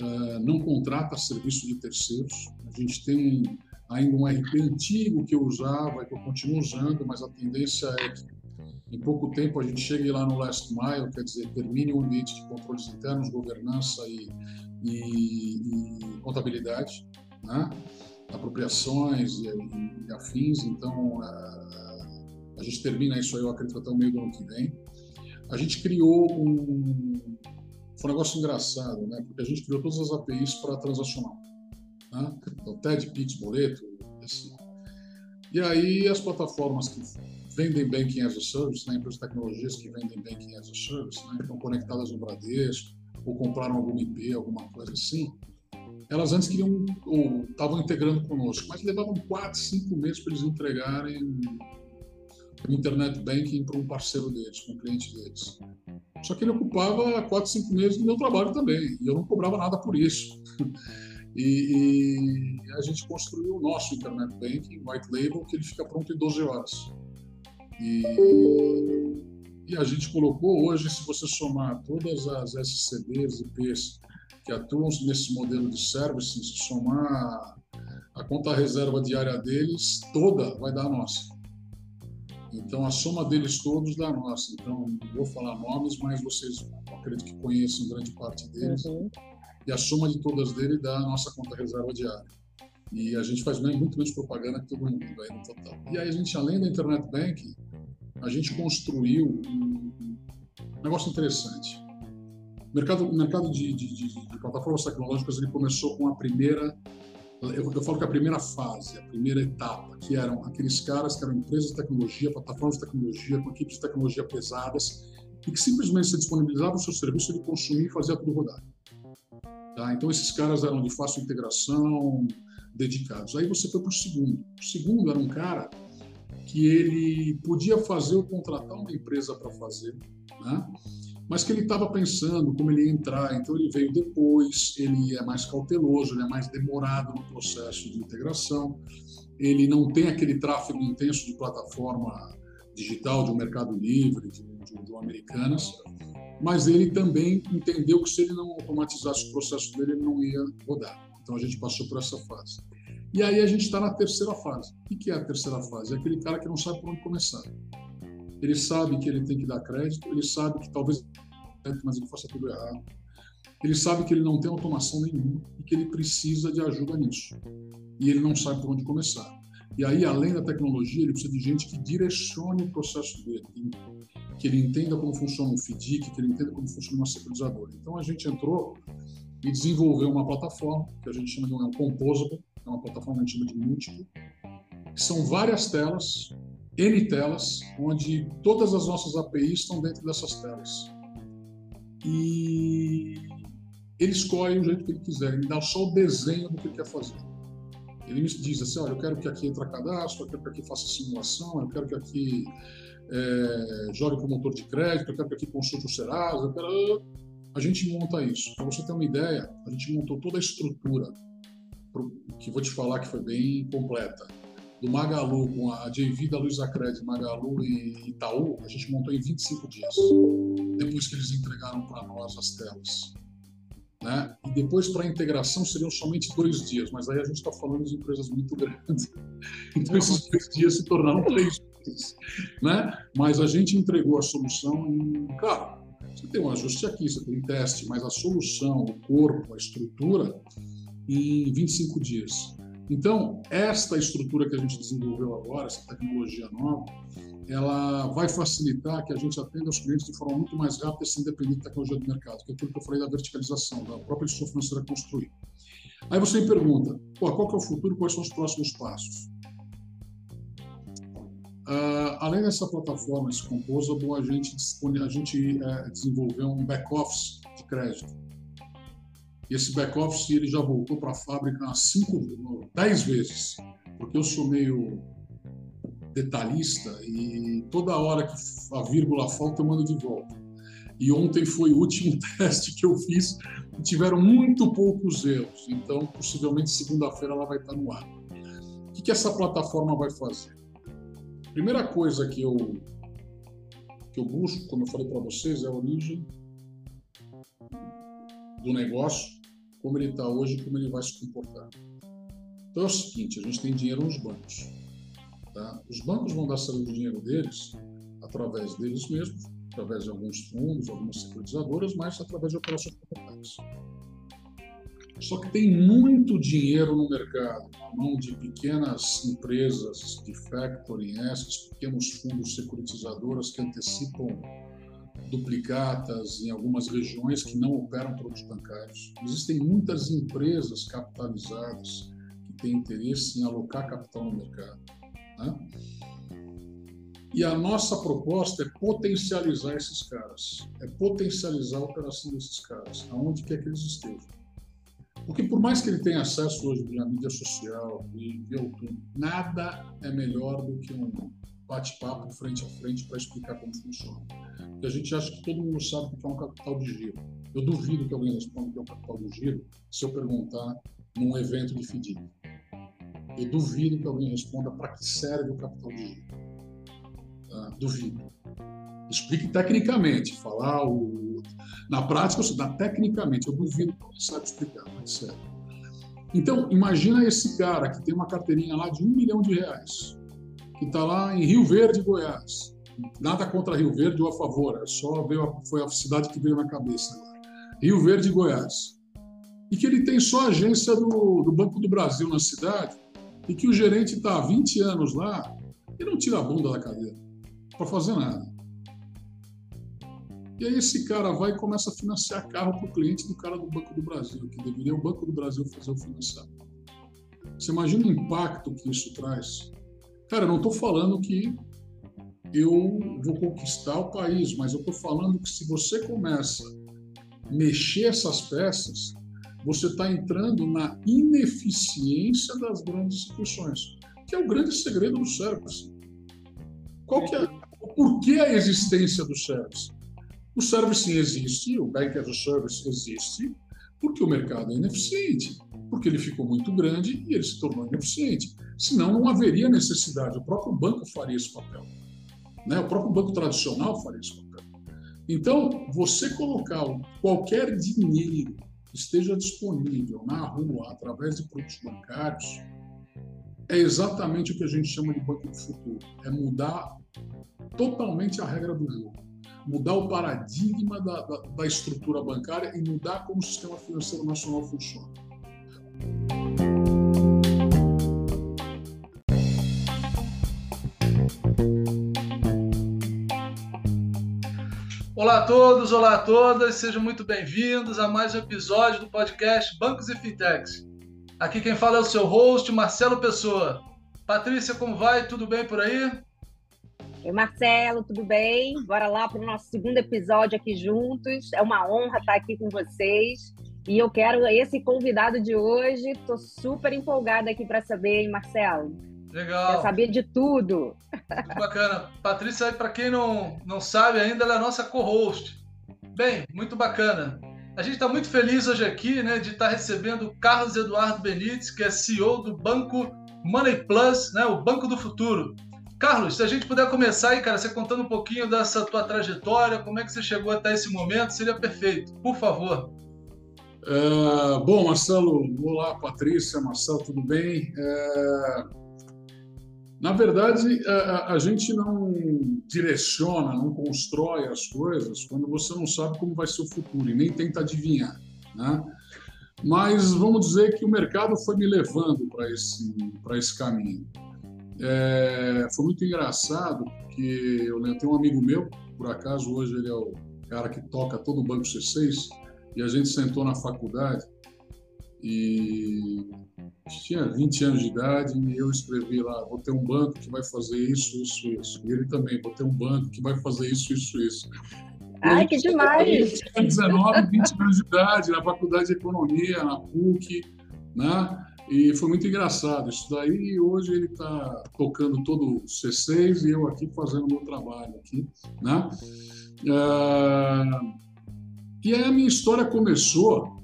uh, não contrata serviço de terceiros. A gente tem ainda um RP antigo que eu usava, que eu continuo usando, mas a tendência é que em pouco tempo a gente chegue lá no last mile, quer dizer, termine o ambiente de controles internos, governança e, e, e contabilidade, né? apropriações e, e, afins. Então, a, a, gente termina isso aí, eu acredito, até o meio do ano que vem. A gente criou um, foi um negócio engraçado, né? Porque a gente criou todas as APIs para transacional. Né? Então, TED, Pix, Boleto, assim. E aí as plataformas que vendem banking as a service, né, empresas de tecnologias que vendem banking as a service, né, estão conectadas no Bradesco, ou compraram algum IP, alguma coisa assim, elas antes queriam, ou estavam integrando conosco, mas levavam quatro, cinco meses para eles entregarem o internet banking para um parceiro deles, para um cliente deles. Só que ele ocupava quatro, cinco meses do meu trabalho também, e eu não cobrava nada por isso. E, e, a gente construiu o nosso internet banking, white label, que ele fica pronto em 12 horas. E, e a gente colocou hoje, se você somar todas as SCDs e IPs que atuam nesse modelo de services, se somar a conta reserva diária deles, toda vai dar a nossa. Então, a soma deles todos dá a nossa. Então, não vou falar nomes, mas vocês acredito que conheçam grande parte deles. Uhum. E a soma de todas dele dá a nossa conta reserva diária. E a gente faz muito menos propaganda que todo mundo aí no total. E aí a gente, além da Internet Bank, a gente construiu um negócio interessante. O mercado, o mercado de, de, de, de plataformas tecnológicas ele começou com a primeira eu, eu, falo que a primeira fase, a primeira etapa, que eram aqueles caras que eram empresas de tecnologia, plataformas de tecnologia, com equipes de tecnologia pesadas, e que simplesmente se disponibilizavam o seu serviço, ele consumia e fazia tudo rodar. Tá? Então, esses caras eram de fácil integração, dedicados. Aí você foi para o segundo. O segundo era um cara que ele podia fazer ou contratar uma empresa para fazer, né? mas que ele estava pensando como ele ia entrar, então ele veio depois, ele é mais cauteloso, ele é mais demorado no processo de integração, ele não tem aquele tráfego intenso de plataforma digital, de um mercado livre, de, de, de um Americanas, mas ele também entendeu que se ele não automatizasse o processo dele, ele não ia rodar. Então a gente passou por essa fase. E aí a gente está na terceira fase. O que é a terceira fase? É aquele cara que não sabe por onde começar ele sabe que ele tem que dar crédito, ele sabe que talvez mas ele faça tudo errado. Ele sabe que ele não tem automação nenhuma e que ele precisa de ajuda nisso. E ele não sabe por onde começar. E aí, além da tecnologia, ele precisa de gente que direcione o processo dele, que ele entenda como funciona um FDIC, que ele entenda como funciona uma securizadora. Então, a gente entrou e desenvolveu uma plataforma que a gente chama de um Composable, é uma plataforma que a gente chama de múltiplo, são várias telas N telas, onde todas as nossas APIs estão dentro dessas telas. E ele escolhe o jeito que ele quiser, ele dá só o desenho do que ele quer fazer. Ele me diz assim, olha, eu quero que aqui entre cadastro, eu quero que aqui faça simulação, eu quero que aqui é, jogue com motor de crédito, eu quero que aqui consulte o Serasa, quero... A gente monta isso. Para você ter uma ideia, a gente montou toda a estrutura, que vou te falar que foi bem completa do Magalu com a JV da Luiza Cred, Magalu e Itaú, a gente montou em 25 dias, depois que eles entregaram para nós as telas. Né? E depois para a integração seriam somente dois dias, mas aí a gente está falando de empresas muito grandes. Então esses dois dias se tornaram três dias. Né? Mas a gente entregou a solução em. Claro, você tem um ajuste aqui, você tem um teste, mas a solução, o corpo, a estrutura, em 25 dias. Então, esta estrutura que a gente desenvolveu agora, essa tecnologia nova, ela vai facilitar que a gente atenda os clientes de forma muito mais rápida sem depender da tecnologia do mercado, que é aquilo que eu falei da verticalização, da própria instituição financeira construir. Aí você me pergunta, qual que é o futuro, quais são os próximos passos? Uh, além dessa plataforma, esse Composable, a gente, a gente uh, desenvolveu um back-office de crédito esse back-office ele já voltou para a fábrica cinco, dez vezes, porque eu sou meio detalhista e toda hora que a vírgula falta eu mando de volta. E ontem foi o último teste que eu fiz e tiveram muito poucos erros. Então, possivelmente segunda-feira ela vai estar no ar. O que, que essa plataforma vai fazer? Primeira coisa que eu que eu busco, como eu falei para vocês, é a origem do negócio como ele está hoje, como ele vai se comportar. Então é o seguinte, a gente tem dinheiro nos bancos. Tá? Os bancos vão dar saída do dinheiro deles através deles mesmos, através de alguns fundos, algumas securitizadoras, mas através de operações comunitárias. Só que tem muito dinheiro no mercado, na mão de pequenas empresas de factoring, essas pequenos fundos securitizadoras que antecipam duplicatas em algumas regiões que não operam produtos bancários. Existem muitas empresas capitalizadas que têm interesse em alocar capital no mercado. Né? E a nossa proposta é potencializar esses caras, é potencializar a operação desses caras, aonde quer que eles estejam. Porque por mais que ele tenha acesso hoje à mídia social e via tudo, nada é melhor do que um bate-papo frente a frente para explicar como funciona. Porque a gente acha que todo mundo sabe o que é um capital de giro. Eu duvido que alguém responda o que é um capital de giro se eu perguntar num evento de FDIC. Eu duvido que alguém responda para que serve o capital de giro. Tá? Duvido. Explique tecnicamente, falar o... na prática, ou seja, tecnicamente, eu duvido que alguém saiba explicar, mas serve. Então, imagina esse cara que tem uma carteirinha lá de um milhão de reais que está lá em Rio Verde, Goiás. Nada contra Rio Verde ou a favor, é só veio, foi a cidade que veio na cabeça. Rio Verde, Goiás. e que ele tem só a agência do, do Banco do Brasil na cidade e que o gerente está há 20 anos lá e não tira a bunda da cadeira para fazer nada. E aí esse cara vai e começa a financiar carro para o cliente do cara do Banco do Brasil, que deveria o Banco do Brasil fazer o financiamento. Você imagina o impacto que isso traz? Cara, eu não estou falando que eu vou conquistar o país, mas eu estou falando que se você começa a mexer essas peças, você está entrando na ineficiência das grandes instituições, que é o grande segredo do service. Qual que é, por que a existência do service? O service existe, o Bank as a Service existe, porque o mercado é ineficiente, porque ele ficou muito grande e ele se tornou ineficiente. Senão não haveria necessidade, o próprio banco faria esse papel. Né? O próprio banco tradicional faria esse papel. Então, você colocar qualquer dinheiro que esteja disponível na rua através de produtos bancários é exatamente o que a gente chama de banco do futuro. É mudar totalmente a regra do jogo. Mudar o paradigma da, da, da estrutura bancária e mudar como o sistema financeiro nacional funciona. Olá a todos, olá a todas, sejam muito bem-vindos a mais um episódio do podcast Bancos e Fintechs. Aqui quem fala é o seu host, Marcelo Pessoa. Patrícia, como vai? Tudo bem por aí? Oi, Marcelo, tudo bem? Bora lá para o nosso segundo episódio aqui juntos. É uma honra estar aqui com vocês. E eu quero esse convidado de hoje. Estou super empolgada aqui para saber, hein, Marcelo? Legal. Quer saber de tudo. Muito bacana. Patrícia, para quem não, não sabe ainda, ela é a nossa co-host. Bem, muito bacana. A gente está muito feliz hoje aqui né, de estar tá recebendo o Carlos Eduardo Benites, que é CEO do Banco Money Plus, né, o Banco do Futuro. Carlos, se a gente puder começar aí, cara, você contando um pouquinho dessa tua trajetória, como é que você chegou até esse momento, seria perfeito. Por favor. É, bom, Marcelo, olá, Patrícia, Marcelo, tudo bem? É, na verdade, a, a, gente não direciona, não constrói as coisas quando você não sabe como vai ser o futuro e nem tenta adivinhar, né? Mas vamos dizer que o mercado foi me levando para esse, esse caminho. É, foi muito engraçado, porque eu tenho um amigo meu, por acaso hoje ele é o cara que toca todo o Banco C6, e a gente sentou na faculdade e tinha 20 anos de idade e eu escrevi lá, vou ter um banco que vai fazer isso, isso, isso. E ele também, vou ter um banco que vai fazer isso, isso, isso. Ai, que demais! tinha 19, 20 anos de idade, na faculdade de economia, na PUC, né? E foi muito engraçado isso daí. E hoje ele está tocando todo o C6 e eu aqui fazendo o meu trabalho aqui, né? Uh, e a minha história começou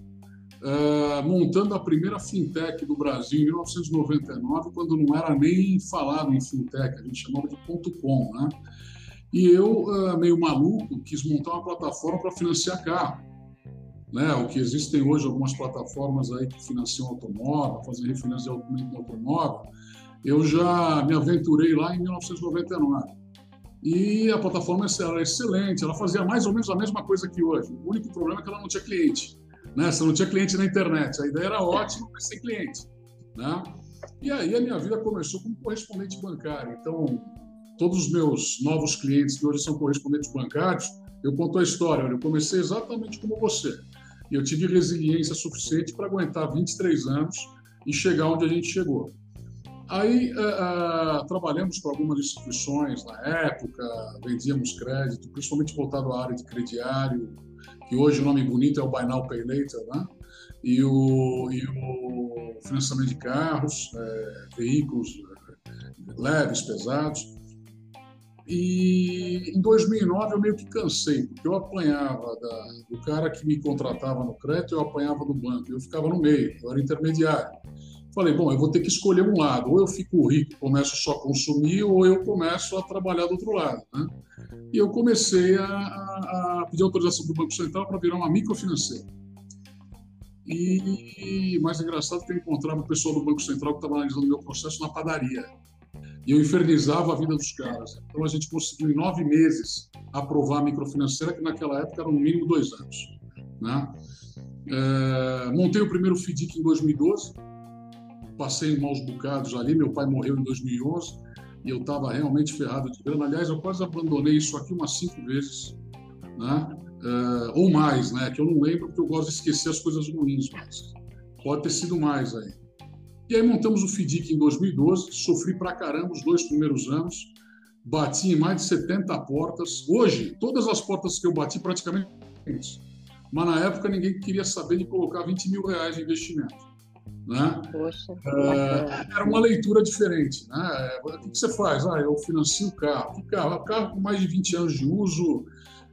uh, montando a primeira fintech do Brasil em 1999, quando não era nem falado em fintech, a gente chamava de ponto .com, né? E eu, uh, meio maluco, quis montar uma plataforma para financiar carro. Né? O que existem hoje algumas plataformas aí que financiam automóvel, fazem refinanciamento automóvel. Eu já me aventurei lá em 1999. E a plataforma era excelente, ela fazia mais ou menos a mesma coisa que hoje. O único problema é que ela não tinha cliente né? Você não tinha cliente na internet. A ideia era ótima, mas sem cliente, né? E aí a minha vida começou como correspondente bancário. Então, todos os meus novos clientes que hoje são correspondentes bancários, eu conto a história. eu comecei exatamente como você. E eu tive resiliência suficiente para aguentar 23 anos e chegar onde a gente chegou. Aí uh, uh, trabalhamos com algumas instituições na época, vendíamos crédito, principalmente voltado à área de crediário, que hoje o nome bonito é o Buy Now Pay Later, né? e, o, e o financiamento de carros, é, veículos é, leves, pesados. E em 2009 eu meio que cansei, porque eu apanhava da, do cara que me contratava no crédito, eu apanhava do banco, eu ficava no meio, eu era intermediário. Falei, bom, eu vou ter que escolher um lado, ou eu fico rico começo só a consumir, ou eu começo a trabalhar do outro lado. Né? E eu comecei a, a, pedir autorização do Banco Central para virar uma microfinanceira. E mais engraçado que eu encontrava o pessoal do Banco Central que estava analisando meu processo na padaria. E eu infernizava a vida dos caras. Então a gente conseguiu, em nove meses, aprovar a microfinanceira, que naquela época era no mínimo dois anos. Né? É, montei o primeiro FIDIC em 2012, passei maus bocados ali. Meu pai morreu em 2011 e eu estava realmente ferrado de grana. Aliás, eu quase abandonei isso aqui umas cinco vezes, né? É, ou mais, né? Que eu não lembro porque eu gosto de esquecer as coisas ruins, mas pode ter sido mais aí. E aí montamos o FIDIC em 2012, sofri pra caramba os dois primeiros anos, bati em mais de 70 portas. Hoje, todas as portas que eu bati praticamente mas na época ninguém queria saber de colocar 20 mil reais de investimento. Né? Poxa, é, era uma leitura diferente. Né? O que, você faz? Ah, eu financio o carro. Que carro? Carro com mais de 20 anos de uso,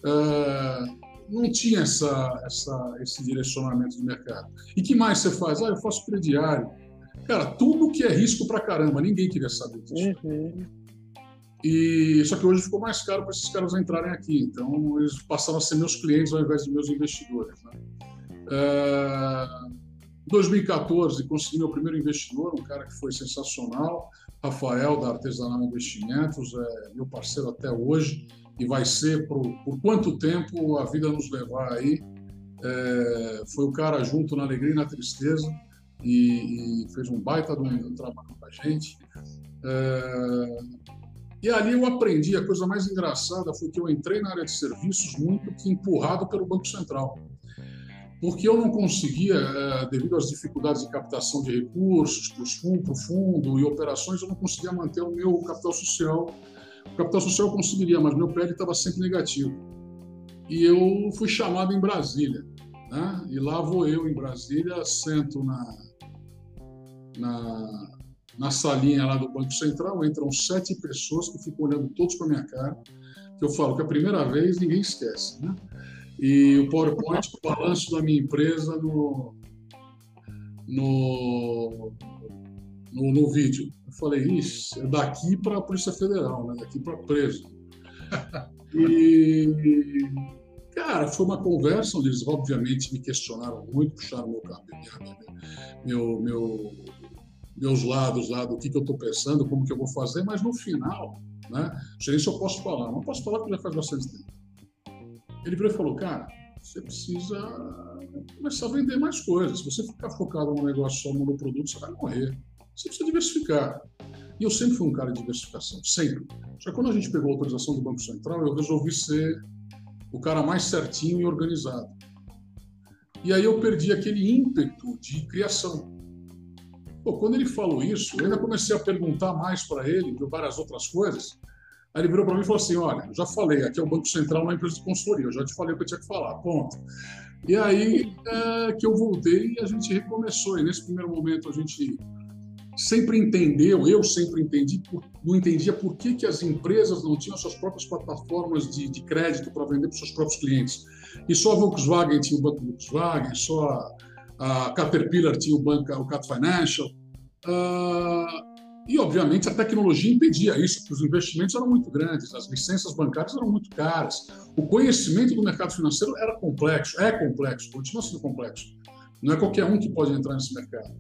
é, não tinha essa, essa, esse direcionamento de mercado. E que mais você faz? Ah, eu faço crediário. Cara, tudo que é risco pra caramba, ninguém queria saber disso. Uhum. E só que hoje ficou mais caro para esses caras entrarem aqui. Então eles passaram a ser meus clientes ao invés de meus investidores. Né? É... Em 2014 consegui meu primeiro investidor, um cara que foi sensacional, Rafael da Artesanal Investimentos, é meu parceiro até hoje e vai ser por, por quanto tempo a vida nos levar aí. É... foi o cara junto na alegria e na tristeza e, e fez um baita de um, trabalho com a gente. É... E ali eu aprendi, a coisa mais engraçada foi que eu entrei na área de serviços muito que empurrado pelo Banco Central. Porque eu não conseguia, é, devido às dificuldades de captação de recursos para o fundo e operações, eu não conseguia manter o meu capital social. O capital social eu conseguiria, mas meu PL estava sempre negativo. E eu fui chamado em Brasília. Né? E lá vou eu em Brasília, sento na, na, na salinha lá do Banco Central, entram sete pessoas que ficam olhando todos para minha cara, que eu falo que a primeira vez ninguém esquece, né? E o PowerPoint, o balanço da minha empresa no, no, no, no vídeo. Eu falei, isso é daqui para a Polícia Federal, né? daqui para preso. E, cara, foi uma conversa onde eles, obviamente, me questionaram muito, puxaram meu cabelo, meu, meu, meus lados lá do que, que eu estou pensando, como que eu vou fazer, mas no final, né? Se eu posso falar, não posso falar porque já faz bastante tempo. Ele virou e falou, cara, você precisa começar a vender mais coisas. Se você ficar focado num negócio só no produto, você vai morrer. Você precisa diversificar. E eu sempre fui um cara de diversificação, sempre. Só que quando a gente pegou a autorização do Banco Central, eu resolvi ser o cara mais certinho e organizado. E aí eu perdi aquele ímpeto de criação. Pô, quando ele falou isso, eu ainda comecei a perguntar mais para ele de várias outras coisas. Aí ele virou para mim e falou assim: Olha, já falei, aqui é o Banco Central, uma empresa de consultoria, eu já te falei o que eu tinha que falar, ponto. E aí é, que eu voltei e a gente recomeçou. E nesse primeiro momento a gente sempre entendeu, eu sempre entendi, não entendia por que, que as empresas não tinham suas próprias plataformas de, de crédito para vender para seus próprios clientes. E só a Volkswagen tinha o banco Volkswagen, só a a Caterpillar tinha o banco, o Cat Financial, uh, e obviamente a tecnologia impedia isso, porque os investimentos eram muito grandes, as licenças bancárias eram muito caras, o conhecimento do mercado financeiro era complexo, é complexo, continua sendo complexo. Não é qualquer um que pode entrar nesse mercado.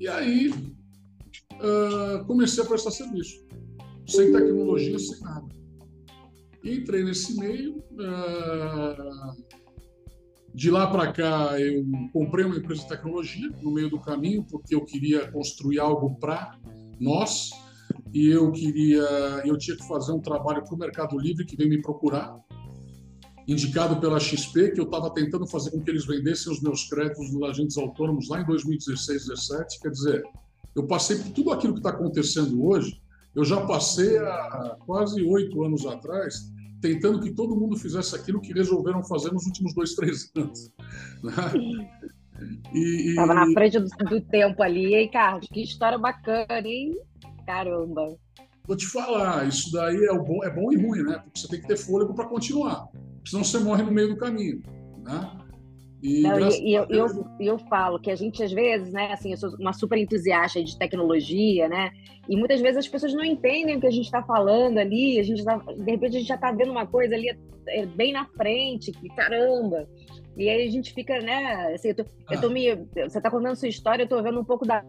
E aí uh, comecei a prestar serviço, sem tecnologia, sem nada. Entrei nesse meio. Uh, de lá para cá, eu comprei uma empresa de tecnologia no meio do caminho, porque eu queria construir algo para nós e eu queria, eu tinha que fazer um trabalho para o Mercado Livre que veio me procurar, indicado pela XP, que eu estava tentando fazer com que eles vendessem os meus créditos dos agentes autônomos lá em 2016, 2017. Quer dizer, eu passei por tudo aquilo que está acontecendo hoje. Eu já passei há quase oito anos atrás tentando que todo mundo fizesse aquilo que resolveram fazer nos últimos dois, três anos. Né? Estava na frente do, do, tempo ali, hein, Carlos? Que história bacana, hein? Caramba. Vou te falar, isso daí é, bom, é bom e ruim, né? Porque você tem que ter fôlego para continuar. Senão você morre no meio do caminho. Né? E, Não, e, eu, eu, eu, falo que a gente, às vezes, né, assim, eu sou uma super entusiasta de tecnologia, né, e muitas vezes as pessoas não entendem o que a gente está falando ali, a gente tá, de repente a gente já está vendo uma coisa ali é, bem na frente, que caramba, e aí a gente fica, né, assim, eu tô, ah. eu tô me, você está contando sua história, eu estou vendo um pouco da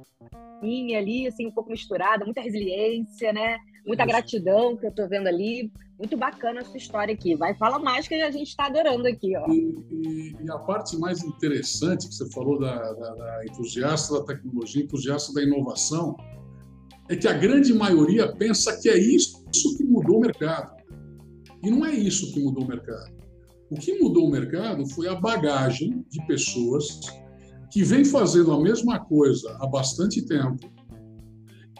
minha ali, assim, um pouco misturada, muita resiliência, né, muita Isso. gratidão que eu estou vendo ali, Muito bacana a sua história aqui. Vai, fala mais que a gente está adorando aqui. Ó. E, e, e, a parte mais interessante que você falou da, da, da entusiasta da tecnologia, entusiasta da inovação, é que a grande maioria pensa que é isso que mudou o mercado. E não é isso que mudou o mercado. O que mudou o mercado foi a bagagem de pessoas que vem fazendo a mesma coisa há bastante tempo,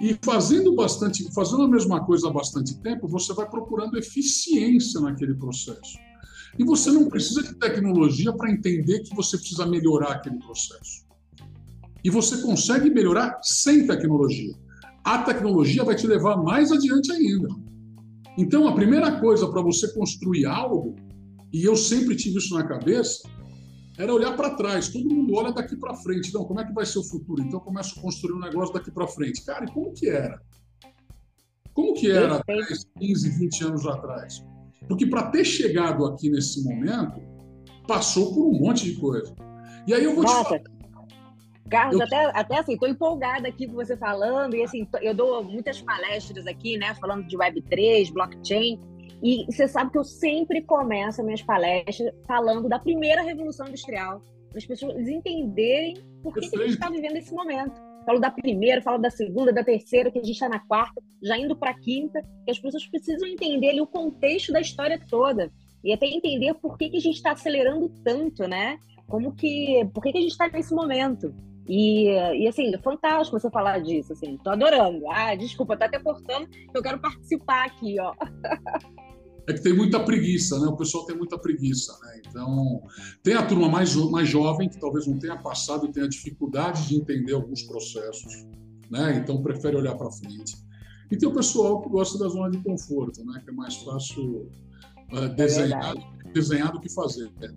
e fazendo bastante, fazendo a mesma coisa há bastante tempo, você vai procurando eficiência naquele processo. E você não precisa de tecnologia para entender que você precisa melhorar aquele processo. E você consegue melhorar sem tecnologia. A tecnologia vai te levar mais adiante ainda. Então, a primeira coisa para você construir algo, e eu sempre tive isso na cabeça, era olhar para trás. Todo mundo olha daqui para frente. Então, como é que vai ser o futuro? Então, eu começo a construir um negócio daqui para frente. Cara, e como que era? Como que era 10, 15, 20 anos atrás? Porque para ter chegado aqui nesse momento, passou por um monte de coisa. E aí eu vou Nossa. te falar. Carlos, eu... até, até assim, estou empolgada aqui com você falando, e assim, eu dou muitas palestras aqui, né, falando de Web3, blockchain, e você sabe que eu sempre começo minhas palestras falando da primeira revolução industrial, para as pessoas entenderem por que, que a gente está vivendo esse momento. Falo da primeira, falo da segunda, da terceira, que a gente está na quarta, já indo para a quinta, que as pessoas precisam entender ali, o contexto da história toda e até entender por que, que a gente está acelerando tanto, né? Como que, por que, que a gente está nesse momento? E, e assim, é fantástico você falar disso, assim, tô adorando. Ah, desculpa, tá até cortando, eu quero participar aqui, ó. é que tem muita preguiça, né? O pessoal tem muita preguiça, né? Então, tem a turma mais, mais jovem, que talvez não tenha passado e tenha dificuldade de entender alguns processos, né? Então, prefere olhar para frente. E tem o pessoal que gosta da zona de conforto, né? Que é mais fácil uh, desenhar, é desenhar do que fazer. Né?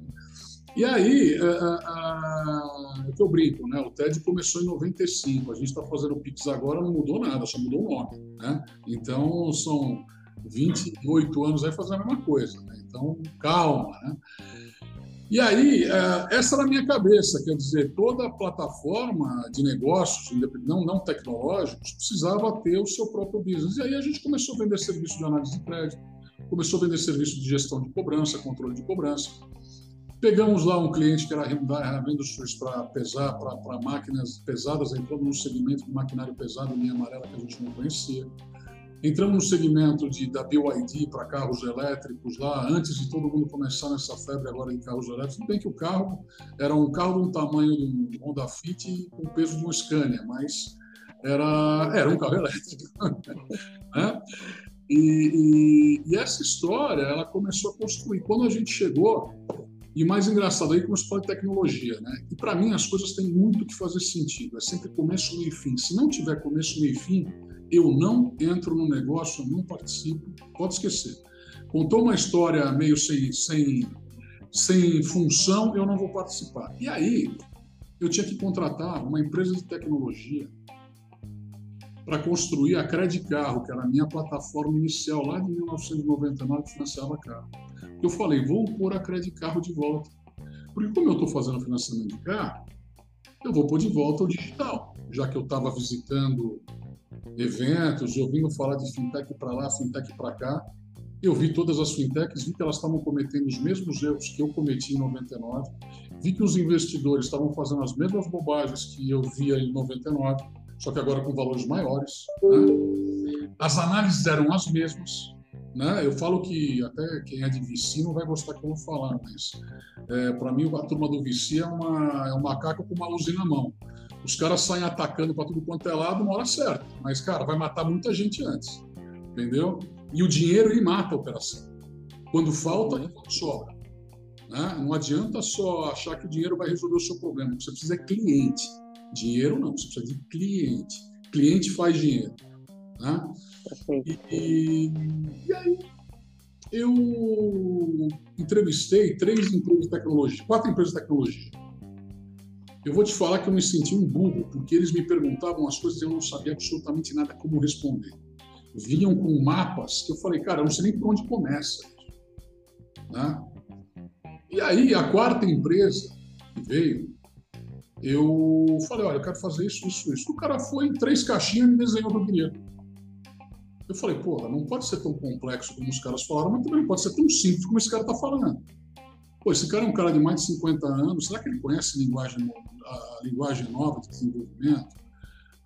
E aí, uh, uh, uh, eu brinco, né? O TED começou em 95, a gente está fazendo o Pix agora, não mudou nada, só mudou o nome, né? Então, são 28 anos aí fazendo a mesma coisa. Né? Então, calma. Né? E aí, é, essa era a minha cabeça, quer dizer, toda plataforma de negócios, não, não tecnológicos, precisava ter o seu próprio business. E aí a gente começou a vender serviço de análise de crédito, começou a vender serviço de gestão de cobrança, controle de cobrança. Pegamos lá um cliente que era revendo SUS para pesar, para máquinas pesadas, entrando num segmento de maquinário pesado, linha amarela, que a gente não conhecia. Entramos no segmento de, da BYD para carros elétricos lá, antes de todo mundo começar nessa febre agora em carros elétricos. Tudo bem que o carro era um carro de um tamanho de um Honda Fit com o peso de um Scania, mas era, era um carro elétrico. né? E, e, e, essa história ela começou a construir. Quando a gente chegou, e mais engraçado aí começou a falar de tecnologia, né? E para mim as coisas têm muito que fazer sentido. É sempre começo, meio e fim. Se não tiver começo, meio e fim, eu não entro no negócio, eu não participo, pode esquecer. Contou uma história meio sem, sem, sem função, eu não vou participar. E aí, eu tinha que contratar uma empresa de tecnologia para construir a Credit Carro, que era a minha plataforma inicial lá de 1999 que financiava carro. Eu falei, vou pôr a Credit Carro de volta. Porque como eu estou fazendo financiamento de carro, eu vou pôr de volta o digital, já que eu estava visitando eventos, ouvindo falar de fintech para lá, fintech para cá. Eu vi todas as fintechs, vi que elas estavam cometendo os mesmos erros que eu cometi em 99, vi que os investidores estavam fazendo as mesmas bobagens que eu via em 99, só que agora com valores maiores. Né? As análises eram as mesmas. Né? Eu falo que até quem é de VC não vai gostar que eu vou falar, mas é, para mim a turma do VC é, uma, é um macaco com uma luz na mão. Os caras saem atacando para tudo quanto é lado na hora certa. Mas, cara, vai matar muita gente antes. Entendeu? E o dinheiro, ele mata a operação. Quando falta, ele sobra. Né? Não adianta só achar que o dinheiro vai resolver o seu problema. Você precisa de cliente. Dinheiro não, você precisa de cliente. Cliente faz dinheiro. Né? E, e, e aí, eu entrevistei três empresas de tecnologia, quatro empresas de tecnologia. Eu vou te falar que eu me senti um burro, porque eles me perguntavam as coisas e eu não sabia absolutamente nada como responder. Vinham com mapas que eu falei, cara, eu não sei nem por onde começa. Né? E aí, a quarta empresa que veio, eu falei, olha, eu quero fazer isso, isso, isso. O cara foi em três caixinhas e me desenhou o que eu queria. Eu falei, porra, não pode ser tão complexo como os caras falaram, mas também não pode ser tão simples como esse cara está falando. Pô, esse cara é um cara de mais de 50 anos, será que ele conhece a linguagem, a linguagem nova de desenvolvimento?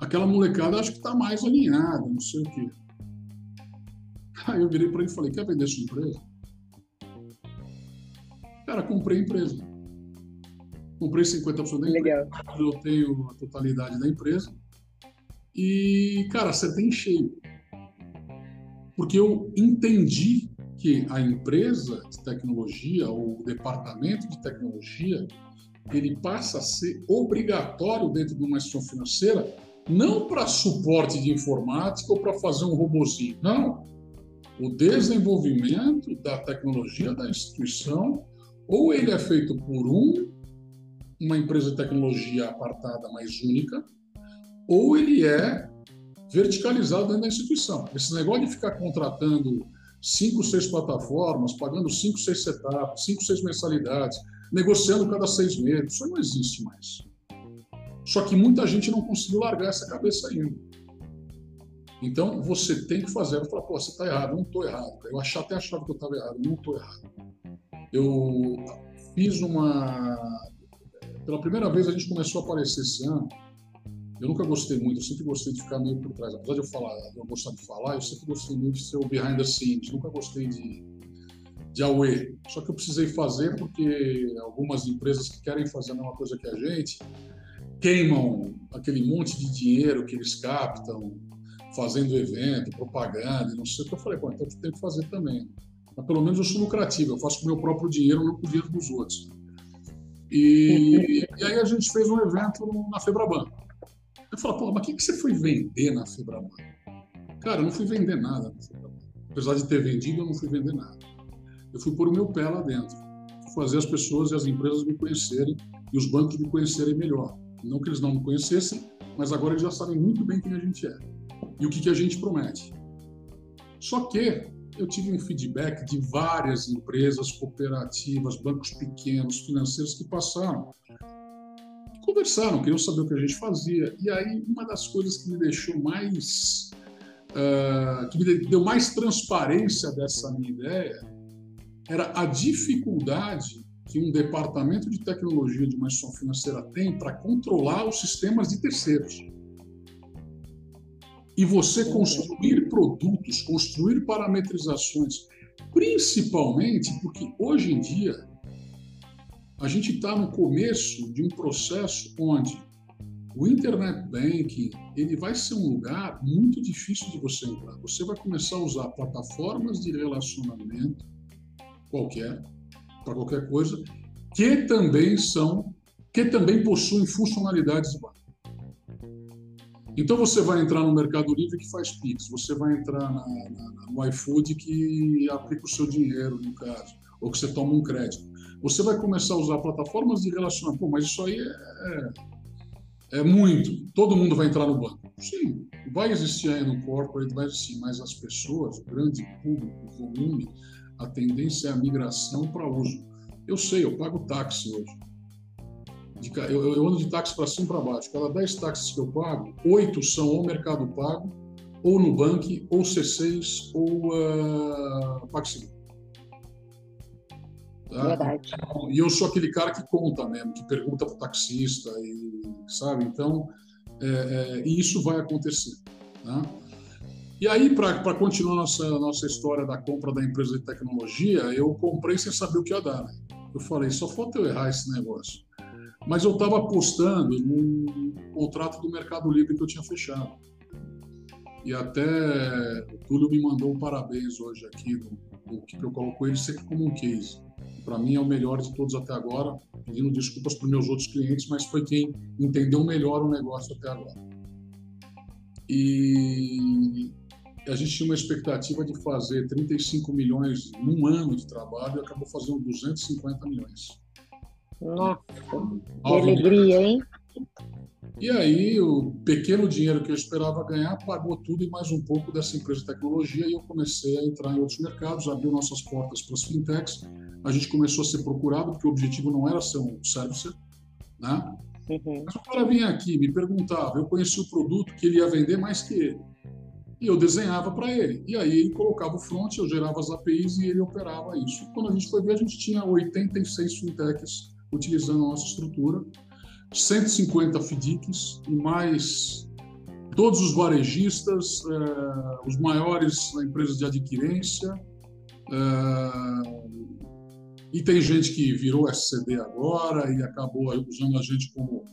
Aquela molecada acho que está mais alinhada, não sei o quê. Aí eu virei para ele e falei, quer vender sua empresa? Cara, comprei a empresa. Comprei 50% da empresa. Legal. Eu tenho a totalidade da empresa. E, cara, acertei em cheio. Porque eu entendi que a empresa de tecnologia, ou o departamento de tecnologia, ele passa a ser obrigatório dentro de uma instituição financeira, não para suporte de informática ou para fazer um robozinho. Não. O desenvolvimento da tecnologia da instituição, ou ele é feito por um, uma empresa de tecnologia apartada, mais única, ou ele é verticalizado dentro da instituição. Esse negócio de ficar contratando cinco, seis plataformas, pagando cinco, seis setups, cinco, seis mensalidades, negociando cada seis meses, isso não existe mais. Só que muita gente não conseguiu largar essa cabeça ainda. Então, você tem que fazer. Eu falo, pô, você está errado. Não estou errado. Eu achava, até achava que eu estava errado. Não estou errado. Eu fiz uma... Pela primeira vez, a gente começou a aparecer esse ano eu nunca gostei muito, eu sempre gostei de ficar meio por trás. Apesar de eu falar, eu gostar de falar, eu sempre gostei muito de ser o behind the scenes, nunca gostei de, de away. Só que eu precisei fazer porque algumas empresas que querem fazer a mesma coisa que a gente queimam aquele monte de dinheiro que eles captam fazendo evento, propaganda, não sei o que. Eu falei, pô, então eu tenho que fazer também. Mas pelo menos eu sou lucrativo, eu faço com o meu próprio dinheiro, não com o dinheiro dos outros. E, e aí a gente fez um evento na Febraban. Eu falo, pô, mas o que, que você foi vender na Febraban? Cara, eu não fui vender nada na Febraban. Apesar de ter vendido, eu não fui vender nada. Eu fui pôr o meu pé lá dentro. Fazer as pessoas e as empresas me conhecerem e os bancos me conhecerem melhor. Não que eles não me conhecessem, mas agora eles já sabem muito bem quem a gente é e o que, que a gente promete. Só que eu tive um feedback de várias empresas, cooperativas, bancos pequenos, financeiros que passaram conversaram, queriam saber o que a gente fazia. E aí, uma das coisas que me deixou mais. Uh, que me deu mais transparência dessa minha ideia era a dificuldade que um departamento de tecnologia de uma instituição financeira tem para controlar os sistemas de terceiros. E você construir produtos, construir parametrizações, principalmente porque hoje em dia a gente está no começo de um processo onde o internet banking ele vai ser um lugar muito difícil de você entrar. Você vai começar a usar plataformas de relacionamento qualquer para qualquer coisa que também são que também possuem funcionalidades de banco. Então você vai entrar no Mercado Livre que faz Pix, você vai entrar na, na, no iFood que aplica o seu dinheiro, no caso, ou que você toma um crédito você vai começar a usar plataformas de relacionamento. Pô, mas isso aí é, é, é, muito. Todo mundo vai entrar no banco. Sim, vai existir aí no corporate, vai existir, mas as pessoas, o grande público, o volume, a tendência é a migração para uso. Eu sei, eu pago táxi hoje. De, eu, eu, ando de táxi para cima e para baixo. Cada 10 táxis que eu pago, 8 são ou Mercado Pago, ou Nubank, ou C6, ou uh, PagSeguro. Tá? Verdade. E eu sou aquele cara que conta mesmo, que pergunta para o taxista, e, sabe? Então, é, é, e isso vai acontecer. Tá? E aí, para continuar nossa nossa história da compra da empresa de tecnologia, eu comprei sem saber o que ia dar. Né? Eu falei, só falta eu errar esse negócio. Mas eu estava apostando num contrato do Mercado Livre que eu tinha fechado. E até o Túlio me mandou um parabéns hoje aqui, no, que eu coloco ele sempre como um case para mim é o melhor de todos até agora, pedindo desculpas para meus outros clientes, mas foi quem entendeu melhor o negócio até agora. E a gente tinha uma expectativa de fazer 35 milhões num ano de trabalho e acabou fazendo 250 milhões. Nossa, que alegria, hein? E aí, o pequeno dinheiro que eu esperava ganhar pagou tudo e mais um pouco dessa empresa de tecnologia e eu comecei a entrar em outros mercados, abriu nossas portas para as fintechs. A gente começou a ser procurado, porque o objetivo não era ser um servicer, né? Uhum. Mas o cara vinha aqui, me perguntava, eu conheci o produto que ele ia vender mais que ele. e eu desenhava para ele. E aí ele colocava o front, eu gerava as APIs e ele operava isso. Quando a gente foi ver, a gente tinha 86 fintechs utilizando a nossa estrutura, 150 FDICs e mais todos os varejistas, eh, os maiores empresas de adquirência, eh, e tem gente que virou SCD agora e acabou usando a gente como,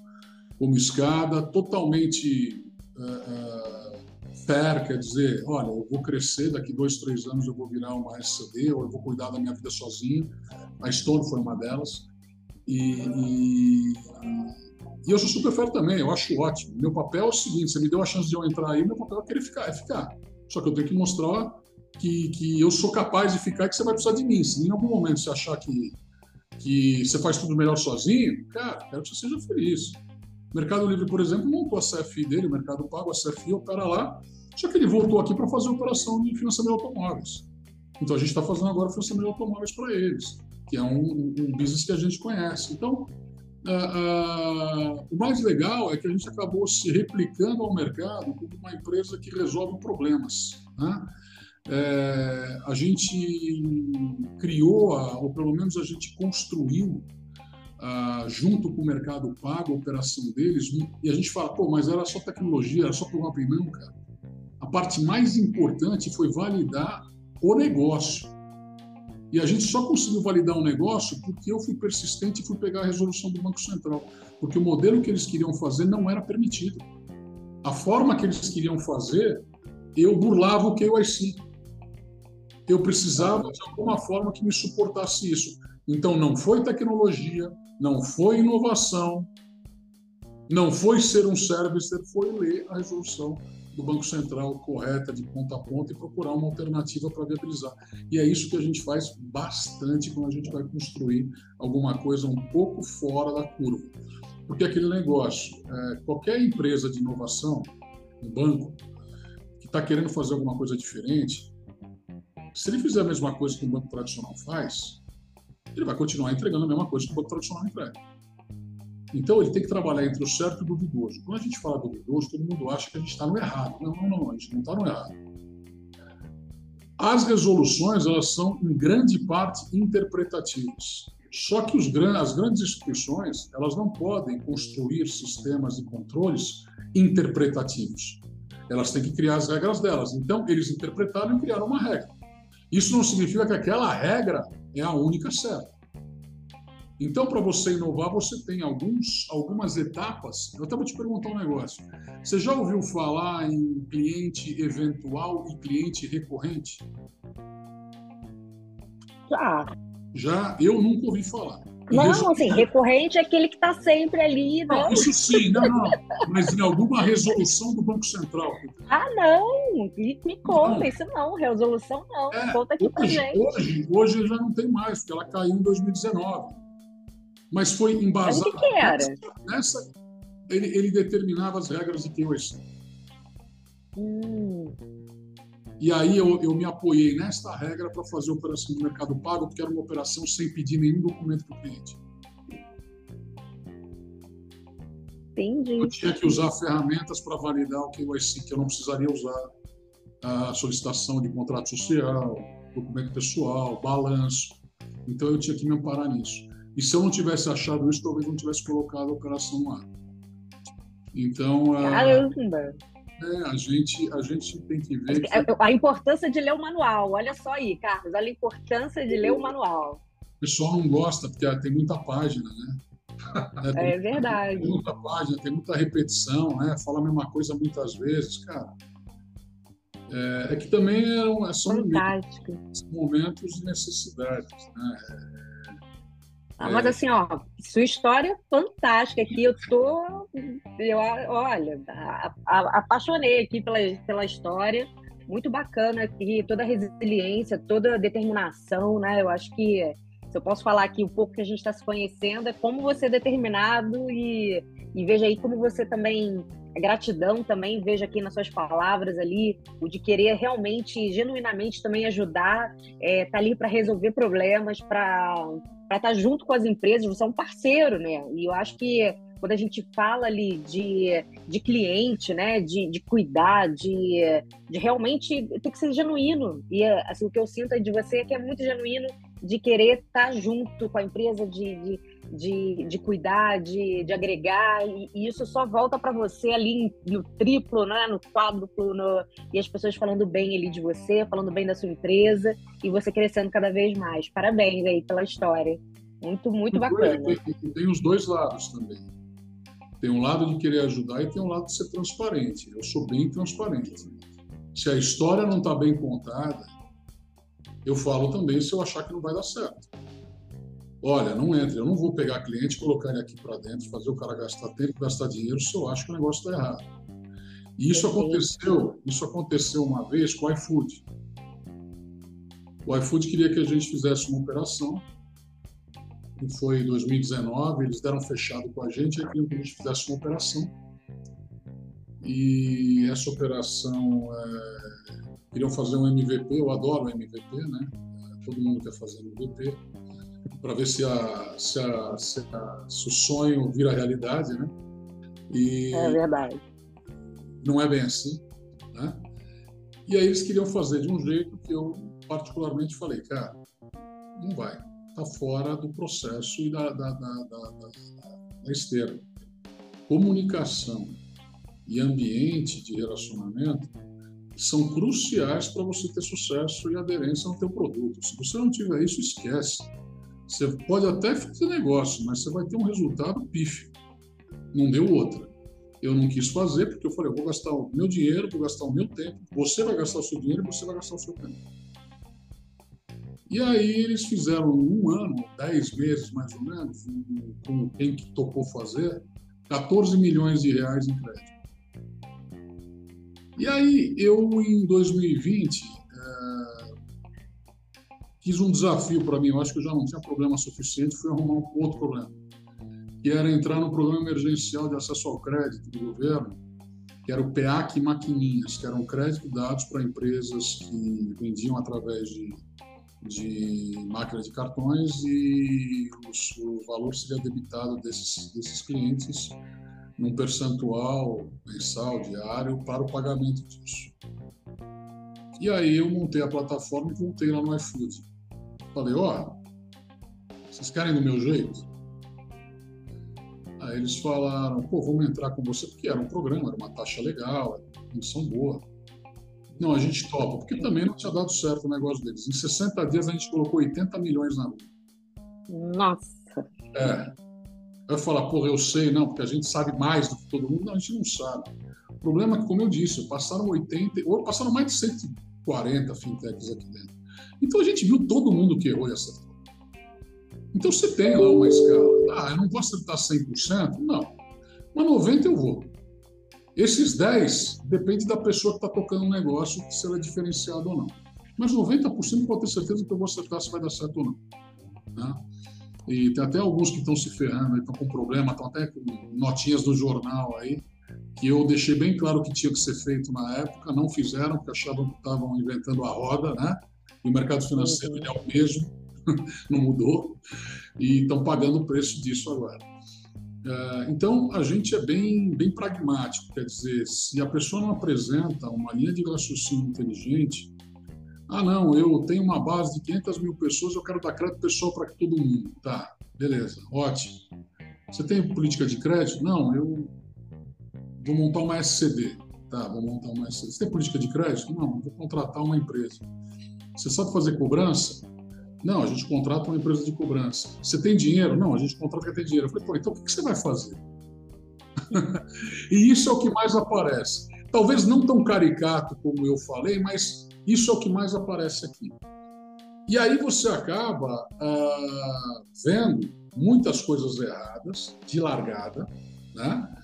como escada, totalmente uh, fair, quer dizer, olha, eu vou crescer, daqui dois, três anos eu vou virar uma SCD, ou eu vou cuidar da minha vida sozinho. A Stone foi uma delas. E, e, e eu sou super fair também, eu acho ótimo. Meu papel é o seguinte, você me deu a chance de eu entrar aí, meu papel é querer ficar, é ficar. Só que eu tenho que mostrar que, que eu sou capaz de ficar e que você vai precisar de mim. Se em algum momento você achar que, que você faz tudo melhor sozinho, cara, quero que você seja feliz. Mercado Livre, por exemplo, montou a CFI dele, o Mercado Pago, a CFI opera lá, só que ele voltou aqui para fazer operação de financiamento de automóveis. Então a gente está fazendo agora financiamento de automóveis para eles, que é um, um, business que a gente conhece. Então, uh, uh, o mais legal é que a gente acabou se replicando ao mercado como uma empresa que resolve problemas. Né? é, a gente criou, ou pelo menos a gente construiu, junto com o Mercado Pago, a operação deles, e a gente fala, pô, mas era só tecnologia, era só provar não, cara. A parte mais importante foi validar o negócio. E a gente só conseguiu validar um negócio porque eu fui persistente e fui pegar a resolução do Banco Central. Porque o modelo que eles queriam fazer não era permitido. A forma que eles queriam fazer, eu burlava o KYC eu precisava de alguma forma que me suportasse isso. Então, não foi tecnologia, não foi inovação, não foi ser um servicer, foi ler a resolução do Banco Central correta, de ponta a ponta, e procurar uma alternativa para viabilizar. E é isso que a gente faz bastante quando a gente vai construir alguma coisa um pouco fora da curva. Porque aquele negócio, é, qualquer empresa de inovação, um banco, que está querendo fazer alguma coisa diferente, se ele fizer a mesma coisa que o banco tradicional faz, ele vai continuar entregando a mesma coisa que o banco tradicional entrega. Então, ele tem que trabalhar entre o certo e o duvidoso. Quando a gente fala duvidoso, todo mundo acha que a gente está no errado. Não, não, não, a gente não está no errado. As resoluções, elas são, em grande parte, interpretativas. Só que os, as grandes instituições, elas não podem construir sistemas de controles interpretativos. Elas têm que criar as regras delas. Então, eles interpretaram e criaram uma regra. Isso não significa que aquela regra é a única certa. Então, para você inovar, você tem alguns, algumas etapas. Eu até vou te perguntar um negócio. Você já ouviu falar em cliente eventual e cliente recorrente? Já. Já? Eu nunca ouvi falar. Não, assim, recorrente é aquele que está sempre ali, não? isso sim, não, não. Mas em alguma resolução do Banco Central. Ah, não, me, me conta, não. isso não, resolução não, é, conta aqui hoje, pra gente. Hoje, hoje já não tem mais, porque ela caiu em 2019. Mas foi embasado. Mas o que, que era? Nessa, nessa ele, ele, determinava as regras de KYC. Hum. E aí eu, eu me apoiei nesta regra para fazer a operação do Mercado Pago, porque era uma operação sem pedir nenhum documento para o cliente. Entendi. Eu tinha que usar ferramentas para validar o KYC, que eu não precisaria usar a solicitação de contrato social, documento pessoal, balanço. Então eu tinha que me amparar nisso. E se eu não tivesse achado isso, talvez não tivesse colocado a operação lá. Então. Caramba! É, a gente, a gente tem que ver. Que... A importância de ler o manual. Olha só aí, Carlos, olha a importância de ler o manual. O pessoal não gosta, porque tem muita página, né? É, é verdade. Tem muita página, tem muita repetição, né? Fala a mesma coisa muitas vezes, cara. É, é que também é, são momentos, momentos de necessidades, né? Ah, mas assim, ó, sua história é fantástica aqui. Eu tô, eu, olha, a, a, apaixonei aqui pela, pela história. Muito bacana aqui, toda a resiliência, toda a determinação, né? Eu acho que se eu posso falar aqui um pouco que a gente está se conhecendo, é como você é determinado e, e veja aí como você também a gratidão também, vejo aqui nas suas palavras ali, o de querer realmente, genuinamente também ajudar, é, tá ali para resolver problemas, para estar tá junto com as empresas, você é um parceiro, né? E eu acho que quando a gente fala ali de, de cliente, né, de, de cuidar, de, de realmente tem que ser genuíno. E assim, o que eu sinto de você é que é muito genuíno de querer estar junto com a empresa, de, de, de, de cuidar, de, de agregar, e, e isso só volta para você ali no triplo, né, no quádruplo, no, e as pessoas falando bem ali de você, falando bem da sua empresa, e você crescendo cada vez mais. Parabéns aí pela história. Muito, muito bacana. Tem, tem os dois lados também. Tem um lado de querer ajudar e tem um lado de ser transparente. Eu sou bem transparente. Se a história não está bem contada, eu falo também se eu achar que não vai dar certo. Olha, não entre, eu não vou pegar cliente, colocar ele aqui para dentro, fazer o cara gastar tempo, gastar dinheiro, se eu acho que o negócio está errado. E isso aconteceu, isso aconteceu uma vez com o iFood. O iFood queria que a gente fizesse uma operação que foi em 2019, eles deram fechado com a gente e queriam que a gente fizesse uma operação. E essa operação, é, queriam fazer um MVP, eu adoro MVP, né? Todo mundo quer fazer MVP, para ver se, a, se, a, se, a, se, o sonho vira realidade, né? E é verdade. Não é bem assim, né? E aí eles queriam fazer de um jeito que eu particularmente falei, cara, não vai está fora do processo e da, da, da, da, da esteira. Comunicação e ambiente de relacionamento são cruciais para você ter sucesso e aderência no teu produto. Se você não tiver isso, esquece. Você pode até fazer negócio, mas você vai ter um resultado pífio. Não deu outra. Eu não quis fazer porque eu falei, eu vou gastar o meu dinheiro, vou gastar o meu tempo. Você vai gastar o seu dinheiro você vai gastar o seu tempo. E aí eles fizeram um ano, dez meses mais ou menos, com quem que topou fazer, 14 milhões de reais em crédito. E aí eu, em 2020, é, quis um desafio para mim, eu acho que eu já não tinha problema suficiente, fui arrumar um outro problema, que era entrar no programa emergencial de acesso ao crédito do governo, que era o PEAC Maquininhas, que eram crédito dados para empresas que vendiam através de de máquina de cartões e os, o valor seria debitado desses, desses clientes num percentual mensal, diário, para o pagamento disso. E aí eu montei a plataforma e voltei lá no iFood. Falei, ó, oh, vocês querem do meu jeito? Aí eles falaram, pô, vamos entrar com você, porque era um programa, era uma taxa legal, era uma condição boa. Não, a gente topa, porque também não tinha dado certo o negócio deles. Em 60 dias a gente colocou 80 milhões na rua. Nossa! É. Vai falar, porra, eu sei, não, porque a gente sabe mais do que todo mundo. Não, a gente não sabe. O problema é que, como eu disse, passaram 80, ou passaram mais de 140 fintechs aqui dentro. Então a gente viu todo mundo que errou e acertou. Então você tem lá uma escala. Ah, eu não vou acertar 100%? Não. Mas 90% eu vou. Esses 10 depende da pessoa que está tocando o um negócio, se ela é diferenciada ou não. Mas 90% pode ter certeza que eu vou acertar se vai dar certo ou não. Né? E tem até alguns que estão se ferrando, estão com problema, estão até com notinhas do jornal aí, que eu deixei bem claro que tinha que ser feito na época, não fizeram, porque achavam que estavam inventando a roda, né? E o mercado financeiro uhum. é o mesmo, não mudou, e estão pagando o preço disso agora. É, então, a gente é bem, bem pragmático, quer dizer, se a pessoa não apresenta uma linha de raciocínio inteligente, ah, não, eu tenho uma base de 500 mil pessoas, eu quero dar crédito pessoal para todo mundo. Tá, beleza, ótimo. Você tem política de crédito? Não, eu vou montar uma SCD. Tá, vou montar uma SCD. Você tem política de crédito? Não, vou contratar uma empresa. Você sabe fazer cobrança? Não, a gente contrata uma empresa de cobrança. Você tem dinheiro? Não, a gente contrata quem tem dinheiro. Eu falei, pô, então o que você vai fazer? e isso é o que mais aparece. Talvez não tão caricato como eu falei, mas isso é o que mais aparece aqui. E aí você acaba ah, vendo muitas coisas erradas, de largada, né?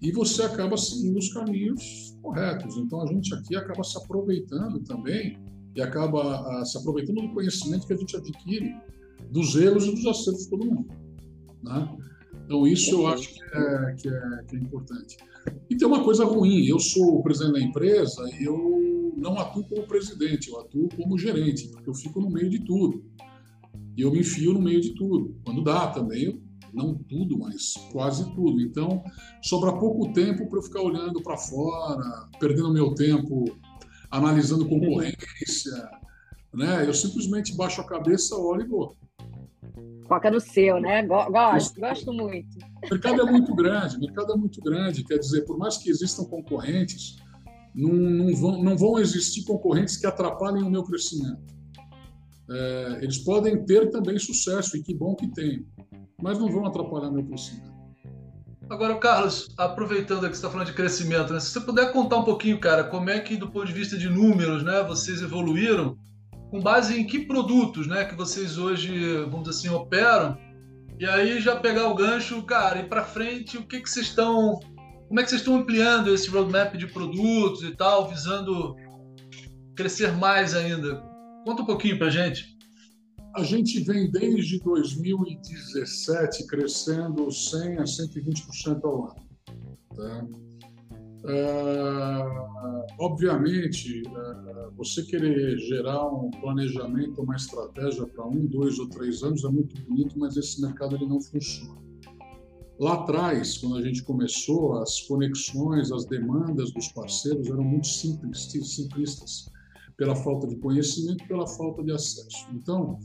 e você acaba seguindo os caminhos corretos. Então a gente aqui acaba se aproveitando também e acaba ah, se aproveitando do conhecimento que a gente adquire dos erros e dos acertos de todo mundo. Né? Então, isso eu acho que é, que, é, que é importante. E tem uma coisa ruim: eu sou o presidente da empresa e eu não atuo como presidente, eu atuo como gerente, porque eu fico no meio de tudo. E eu me enfio no meio de tudo. Quando dá também, não tudo, mas quase tudo. Então, sobra pouco tempo para eu ficar olhando para fora, perdendo meu tempo analisando concorrência, né? Eu simplesmente baixo a cabeça, olho e vou. Foca no seu, né? Gosto, gosto muito. O mercado é muito grande, o mercado é muito grande. Quer dizer, por mais que existam concorrentes, não, não, vão, não vão existir concorrentes que atrapalhem o meu crescimento. É, eles podem ter também sucesso, e que bom que tem, mas não vão atrapalhar meu crescimento. Agora, Carlos, aproveitando que você está falando de crescimento, né? se você puder contar um pouquinho, cara, como é que, do ponto de vista de números, né, vocês evoluíram, com base em que produtos né, que vocês hoje, vamos dizer assim, operam, e aí já pegar o gancho, cara, e para frente, o que, que vocês estão. Como é que vocês estão ampliando esse roadmap de produtos e tal, visando crescer mais ainda? Conta um pouquinho para gente. A gente vem desde 2017 crescendo 100 a 120% ao ano. Tá? Uh, obviamente, uh, você querer gerar um planejamento, uma estratégia para um, dois ou três anos é muito bonito, mas esse mercado ele não funciona. Lá atrás, quando a gente começou, as conexões, as demandas dos parceiros eram muito simples, simplistas, pela falta de conhecimento, pela falta de acesso. Então,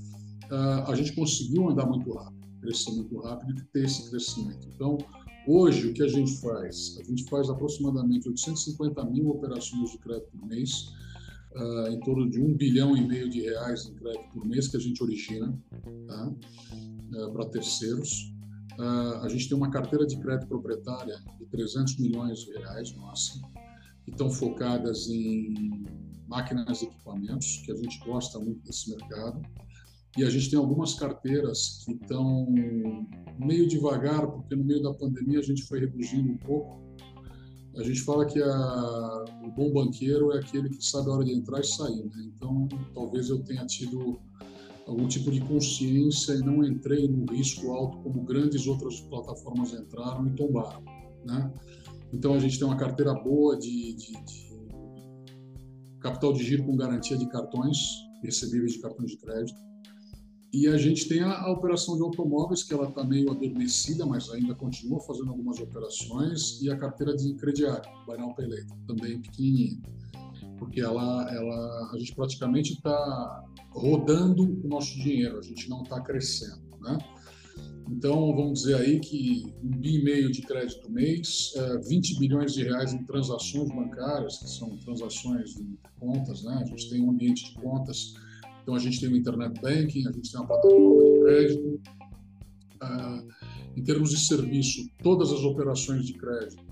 uh, a gente conseguiu andar muito rápido, crescer muito rápido e ter esse crescimento. Então, hoje, o que a gente faz? A gente faz aproximadamente 850 mil operações de crédito por mês, uh, em torno de um bilhão e meio de reais em crédito por mês que a gente origina tá? uh, para terceiros. Uh, a gente tem uma carteira de crédito proprietária de 300 milhões de reais, nossa, que estão focadas em máquinas e equipamentos, que a gente gosta muito desse mercado. E a gente tem algumas carteiras que estão meio devagar, porque no meio da pandemia a gente foi reduzindo um pouco. A gente fala que a, o bom banqueiro é aquele que sabe a hora de entrar e sair. Né? Então, talvez eu tenha tido algum tipo de consciência e não entrei no risco alto como grandes outras plataformas entraram e tombaram. Né? Então, a gente tem uma carteira boa de, de, de capital de giro com garantia de cartões recebíveis de cartões de crédito e a gente tem a, a operação de automóveis, que ela está meio adormecida, mas ainda continua fazendo algumas operações, e a carteira de crediário, Buy Now também pequenininha, porque ela, ela, a gente praticamente está rodando o nosso dinheiro, a gente não está crescendo, né? Então, vamos dizer aí que um bi e meio de crédito mês, 20 é, bilhões de reais em transações bancárias, que são transações de contas, né? A gente tem um ambiente de contas então, a gente tem o Internet Banking, a gente tem uma plataforma de crédito. Ah, em termos de serviço, todas as operações de crédito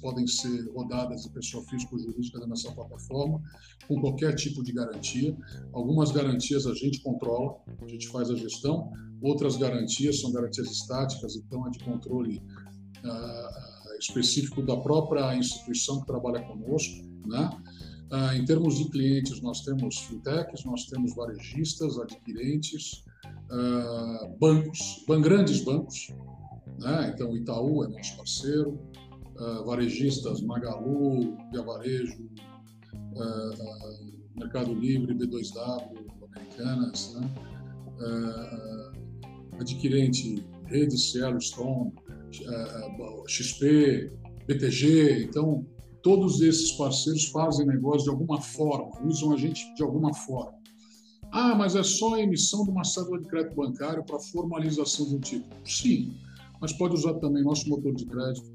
podem ser rodadas de pessoa física ou jurídica nessa plataforma, com qualquer tipo de garantia. Algumas garantias a gente controla, a gente faz a gestão, outras garantias são garantias estáticas, então é de controle uh, específico da própria instituição que trabalha conosco. Né? Ah, em termos de clientes, nós temos fintechs, nós temos varejistas, adquirentes, ah, bancos, grandes bancos, né? então Itaú é nosso parceiro, ah, varejistas Magalu, Via Varejo, Mercado Livre, B2W, Americanas, né? adquirente Rede Cielo Stone, XP, BTG, então todos esses parceiros fazem negócio de alguma forma, usam a gente de alguma forma. Ah, mas é só a emissão de uma cédula de crédito bancário para formalização de um título. Sim, mas pode usar também nosso motor de crédito,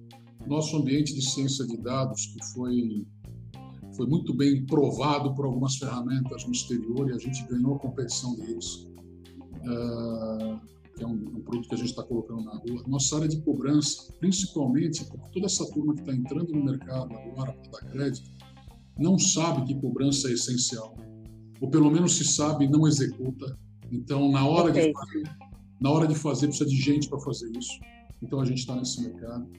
nosso ambiente de ciência de dados, que foi, foi muito bem provado por algumas ferramentas no exterior e a gente ganhou a competição deles. Uh, que é um, um produto que a gente está colocando na rua. Nossa área de cobrança, principalmente porque toda essa turma que está entrando no mercado agora para dar crédito, não sabe que cobrança é essencial. Ou pelo menos se sabe e não executa. Então, na hora, de fazer, na hora de fazer, precisa de gente para fazer isso. Então, a gente está nesse mercado.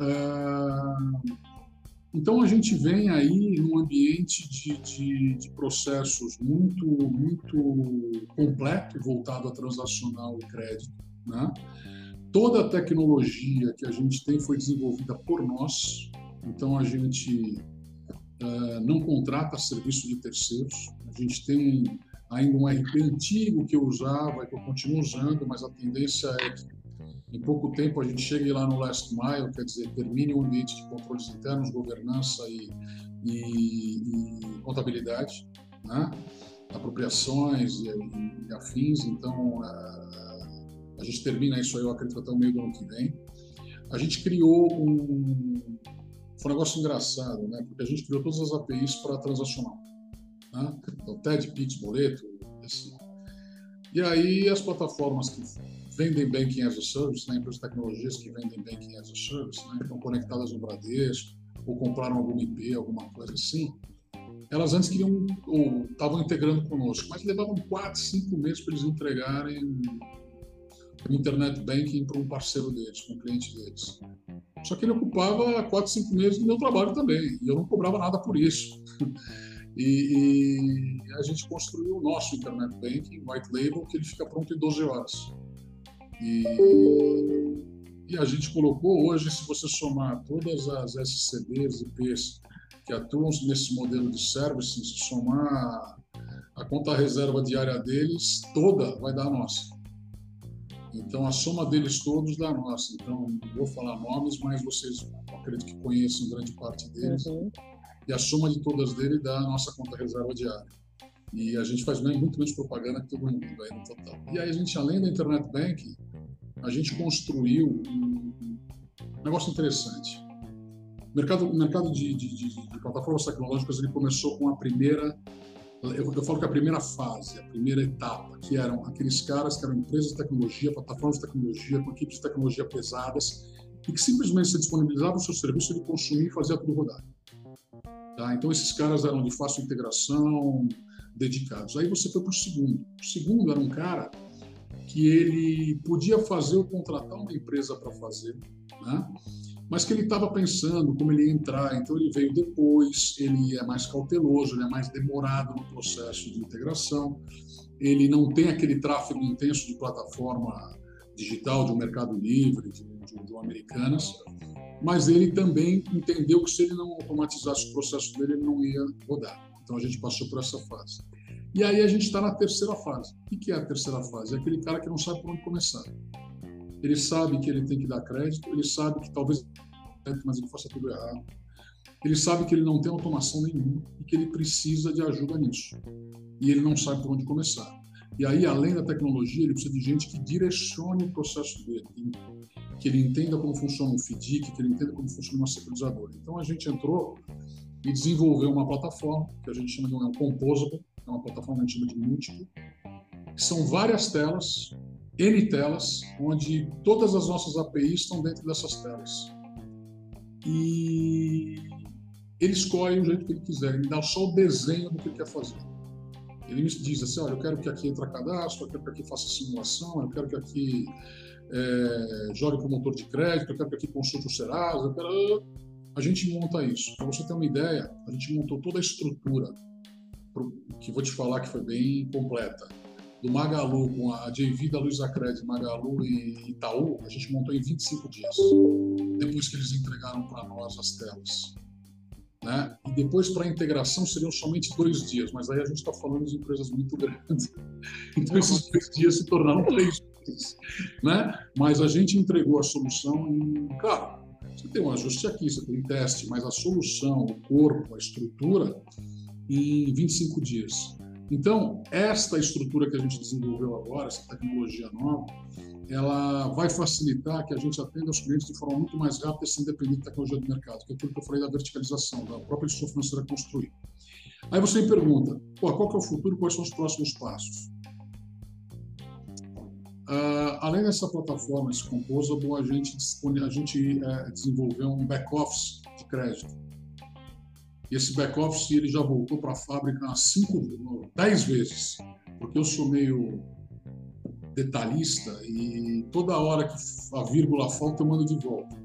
Uh, então a gente vem aí num ambiente de, de, de, processos muito muito completo voltado a transacional e crédito, né? Toda a tecnologia que a gente tem foi desenvolvida por nós, então a gente uh, não contrata serviço de terceiros. A gente tem ainda um RP antigo que eu usava e que eu continuo usando, mas a tendência é que Em pouco tempo a gente chegue lá no last mile, quer dizer, termine o ambiente de controles internos, governança e, e, e contabilidade, né? apropriações e, e, afins. Então, a, a gente termina isso aí, eu acredito, até o meio do ano que vem. A gente criou um. Foi um negócio engraçado, né? Porque a gente criou todas as APIs para transacional. Né? Então, TED, Pix, Boleto, esse. E aí, as plataformas que vendem Banking as a Service, né? empresas de tecnologias que vendem Banking as a Service, né? estão conectadas no Bradesco, ou compraram algum IP, alguma coisa assim, elas antes queriam, ou estavam integrando conosco, mas levavam quatro, cinco meses para eles entregarem o internet banking para um parceiro deles, para um cliente deles. Só que ele ocupava quatro, cinco meses do meu trabalho também, e eu não cobrava nada por isso. E, e, a gente construiu o nosso internet banking, white label, que ele fica pronto em 12 horas. E, e a gente colocou hoje, se você somar todas as SCDs, IPs que atuam nesse modelo de services, se somar a conta reserva diária deles, toda vai dar a nossa. Então, a soma deles todos dá a nossa. Então, não vou falar nomes, mas vocês acredito que conheçam grande parte deles. Uhum. E a soma de todas dele dá a nossa conta reserva diária. E a gente faz muito menos propaganda que todo mundo aí no total. E aí a gente, além da Internet Bank, a gente construiu um negócio interessante. O mercado, o mercado de, de, de, de plataformas tecnológicas ele começou com a primeira eu, eu, falo que a primeira fase, a primeira etapa, que eram aqueles caras que eram empresas de tecnologia, plataformas de tecnologia, com equipes de tecnologia pesadas, e que simplesmente se disponibilizavam o seu serviço, ele consumia e fazia tudo rodar. Tá? Então, esses caras eram de fácil integração, dedicados. Aí você foi para o segundo. O segundo era um cara que ele podia fazer ou contratar uma empresa para fazer, né? mas que ele estava pensando como ele ia entrar, então ele veio depois, ele é mais cauteloso, ele é mais demorado no processo de integração, ele não tem aquele tráfego intenso de plataforma digital, de um mercado livre, de, de, de um Americanas, mas ele também entendeu que se ele não automatizasse o processo dele, ele não ia rodar. Então a gente passou por essa fase. E aí a gente está na terceira fase. O que é a terceira fase? É aquele cara que não sabe por onde começar. Ele sabe que ele tem que dar crédito, ele sabe que talvez mas ele faça tudo errado. Ele sabe que ele não tem automação nenhuma e que ele precisa de ajuda nisso. E ele não sabe por onde começar. E aí, além da tecnologia, ele precisa de gente que direcione o processo dele, que ele entenda como funciona um FDIC, que ele entenda como funciona uma securizadora. Então, a gente entrou e desenvolveu uma plataforma que a gente chama de um Composable, é uma plataforma que a gente chama de múltiplo, são várias telas, N telas, onde todas as nossas APIs estão dentro dessas telas. E ele escolhe o jeito que ele quiser, ele dá só o desenho do que ele quer fazer. Ele me diz assim, olha, eu quero que aqui entre cadastro, eu quero que aqui faça simulação, eu quero que aqui é, jogue para o motor de crédito, eu quero que aqui consulte o Serasa, quero... A gente monta isso. Para você ter uma ideia, a gente montou toda a estrutura, que vou te falar que foi bem completa. Do Magalu com a JV da Luiza Cred, Magalu e Itaú, a gente montou em 25 dias, depois que eles entregaram para nós as telas. Né? E depois, para a integração, seriam somente dois dias, mas aí a gente está falando de empresas muito grandes. Então, esses dois dias se tornaram três dias. Né? Mas a gente entregou a solução em. Claro, você tem um ajuste aqui, você tem um teste, mas a solução, o corpo, a estrutura, em 25 dias. Então, esta estrutura que a gente desenvolveu agora, essa tecnologia nova, ela vai facilitar que a gente atenda os clientes de forma muito mais rápida sem depender da tecnologia do mercado, que é aquilo que eu falei da verticalização, da própria instituição financeira construir. Aí você me pergunta, qual que é o futuro, quais são os próximos passos? Uh, além dessa plataforma, esse Composable, a gente, a gente é, desenvolveu um back-office de crédito. Esse back-office ele já voltou para a fábrica cinco, dez vezes, porque eu sou meio detalhista e toda hora que a vírgula falta eu mando de volta.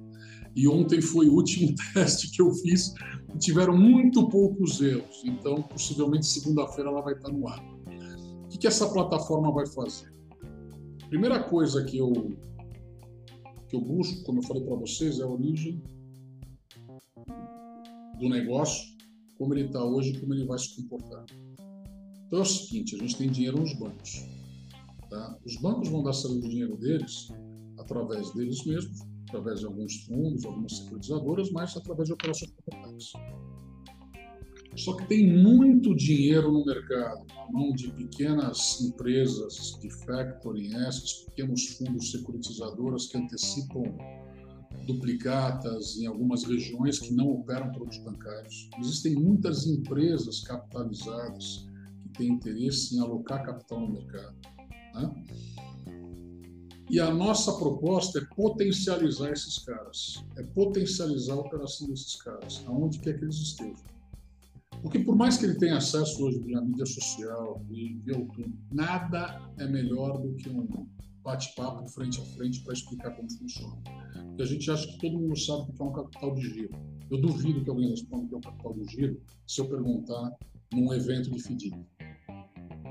E ontem foi o último teste que eu fiz e tiveram muito poucos erros. Então, possivelmente segunda-feira ela vai estar no ar. O que, que essa plataforma vai fazer? Primeira coisa que eu, que eu busco, como eu falei para vocês, é a origem do negócio, como ele está hoje, como ele vai se comportar. Então é o seguinte: a gente tem dinheiro nos bancos. Tá? Os bancos vão dar saída do dinheiro deles através deles mesmos, através de alguns fundos, algumas securitizadoras, mas através de operações capitais. Só que tem muito dinheiro no mercado, na mão de pequenas empresas de factoring, essas pequenos fundos securitizadoras que antecipam duplicatas em algumas regiões que não operam produtos bancários. Existem muitas empresas capitalizadas que têm interesse em alocar capital no mercado. Né? E a nossa proposta é potencializar esses caras, é potencializar a operação desses caras, aonde quer que eles estejam. Porque por mais que ele tenha acesso hoje à mídia social e tudo, nada é melhor do que um bate-papo frente a frente para explicar como funciona. Porque a gente acha que todo mundo sabe o que é um capital de giro. Eu duvido que alguém responda o que é um capital de giro se eu perguntar num evento de FDIC.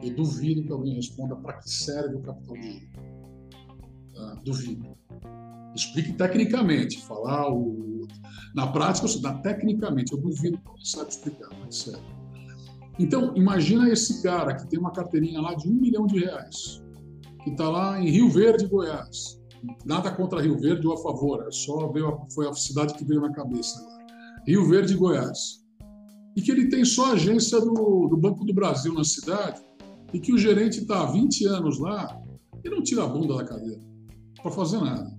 Eu duvido que alguém responda para que serve o capital de giro. Tá? Duvido. Explique tecnicamente, falar o... na prática, eu dá tecnicamente, eu duvido que alguém saiba explicar, mas sério. Então, imagina esse cara que tem uma carteirinha lá de um milhão de reais, que está lá em Rio Verde, Goiás. Nada contra Rio Verde ou a favor, é só veio foi a cidade que veio na cabeça agora. Rio Verde, Goiás. E que ele tem só agência do, do Banco do Brasil na cidade e que o gerente está há 20 anos lá e não tira a bunda da cadeira para fazer nada.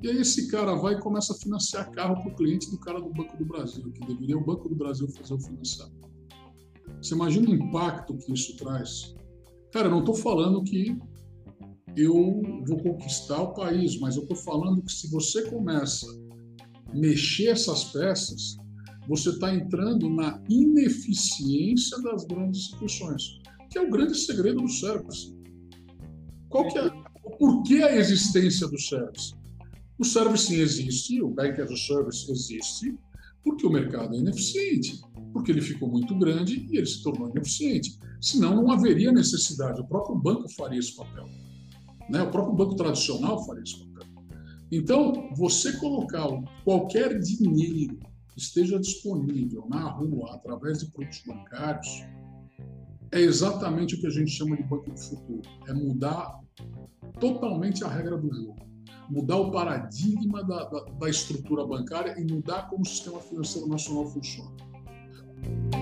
E aí esse cara vai e começa a financiar carro para o cliente do cara do Banco do Brasil, que deveria o Banco do Brasil fazer o financiamento. Você imagina o impacto que isso traz? Cara, eu não estou falando que eu vou conquistar o país, mas eu estou falando que se você começa a mexer essas peças, você está entrando na ineficiência das grandes instituições, que é o grande segredo do service. Qual que é, por que a existência do service? O service existe, o Bank as a Service existe, porque o mercado é ineficiente, porque ele ficou muito grande e ele se tornou ineficiente. Senão, não haveria necessidade, o próprio banco faria esse papel. Né? O próprio banco tradicional faria esse papel. Então, você colocar qualquer dinheiro que esteja disponível na rua através de produtos bancários é exatamente o que a gente chama de banco do futuro. É mudar totalmente a regra do jogo mudar o paradigma da, da, da, estrutura bancária e mudar como o sistema financeiro nacional funciona. you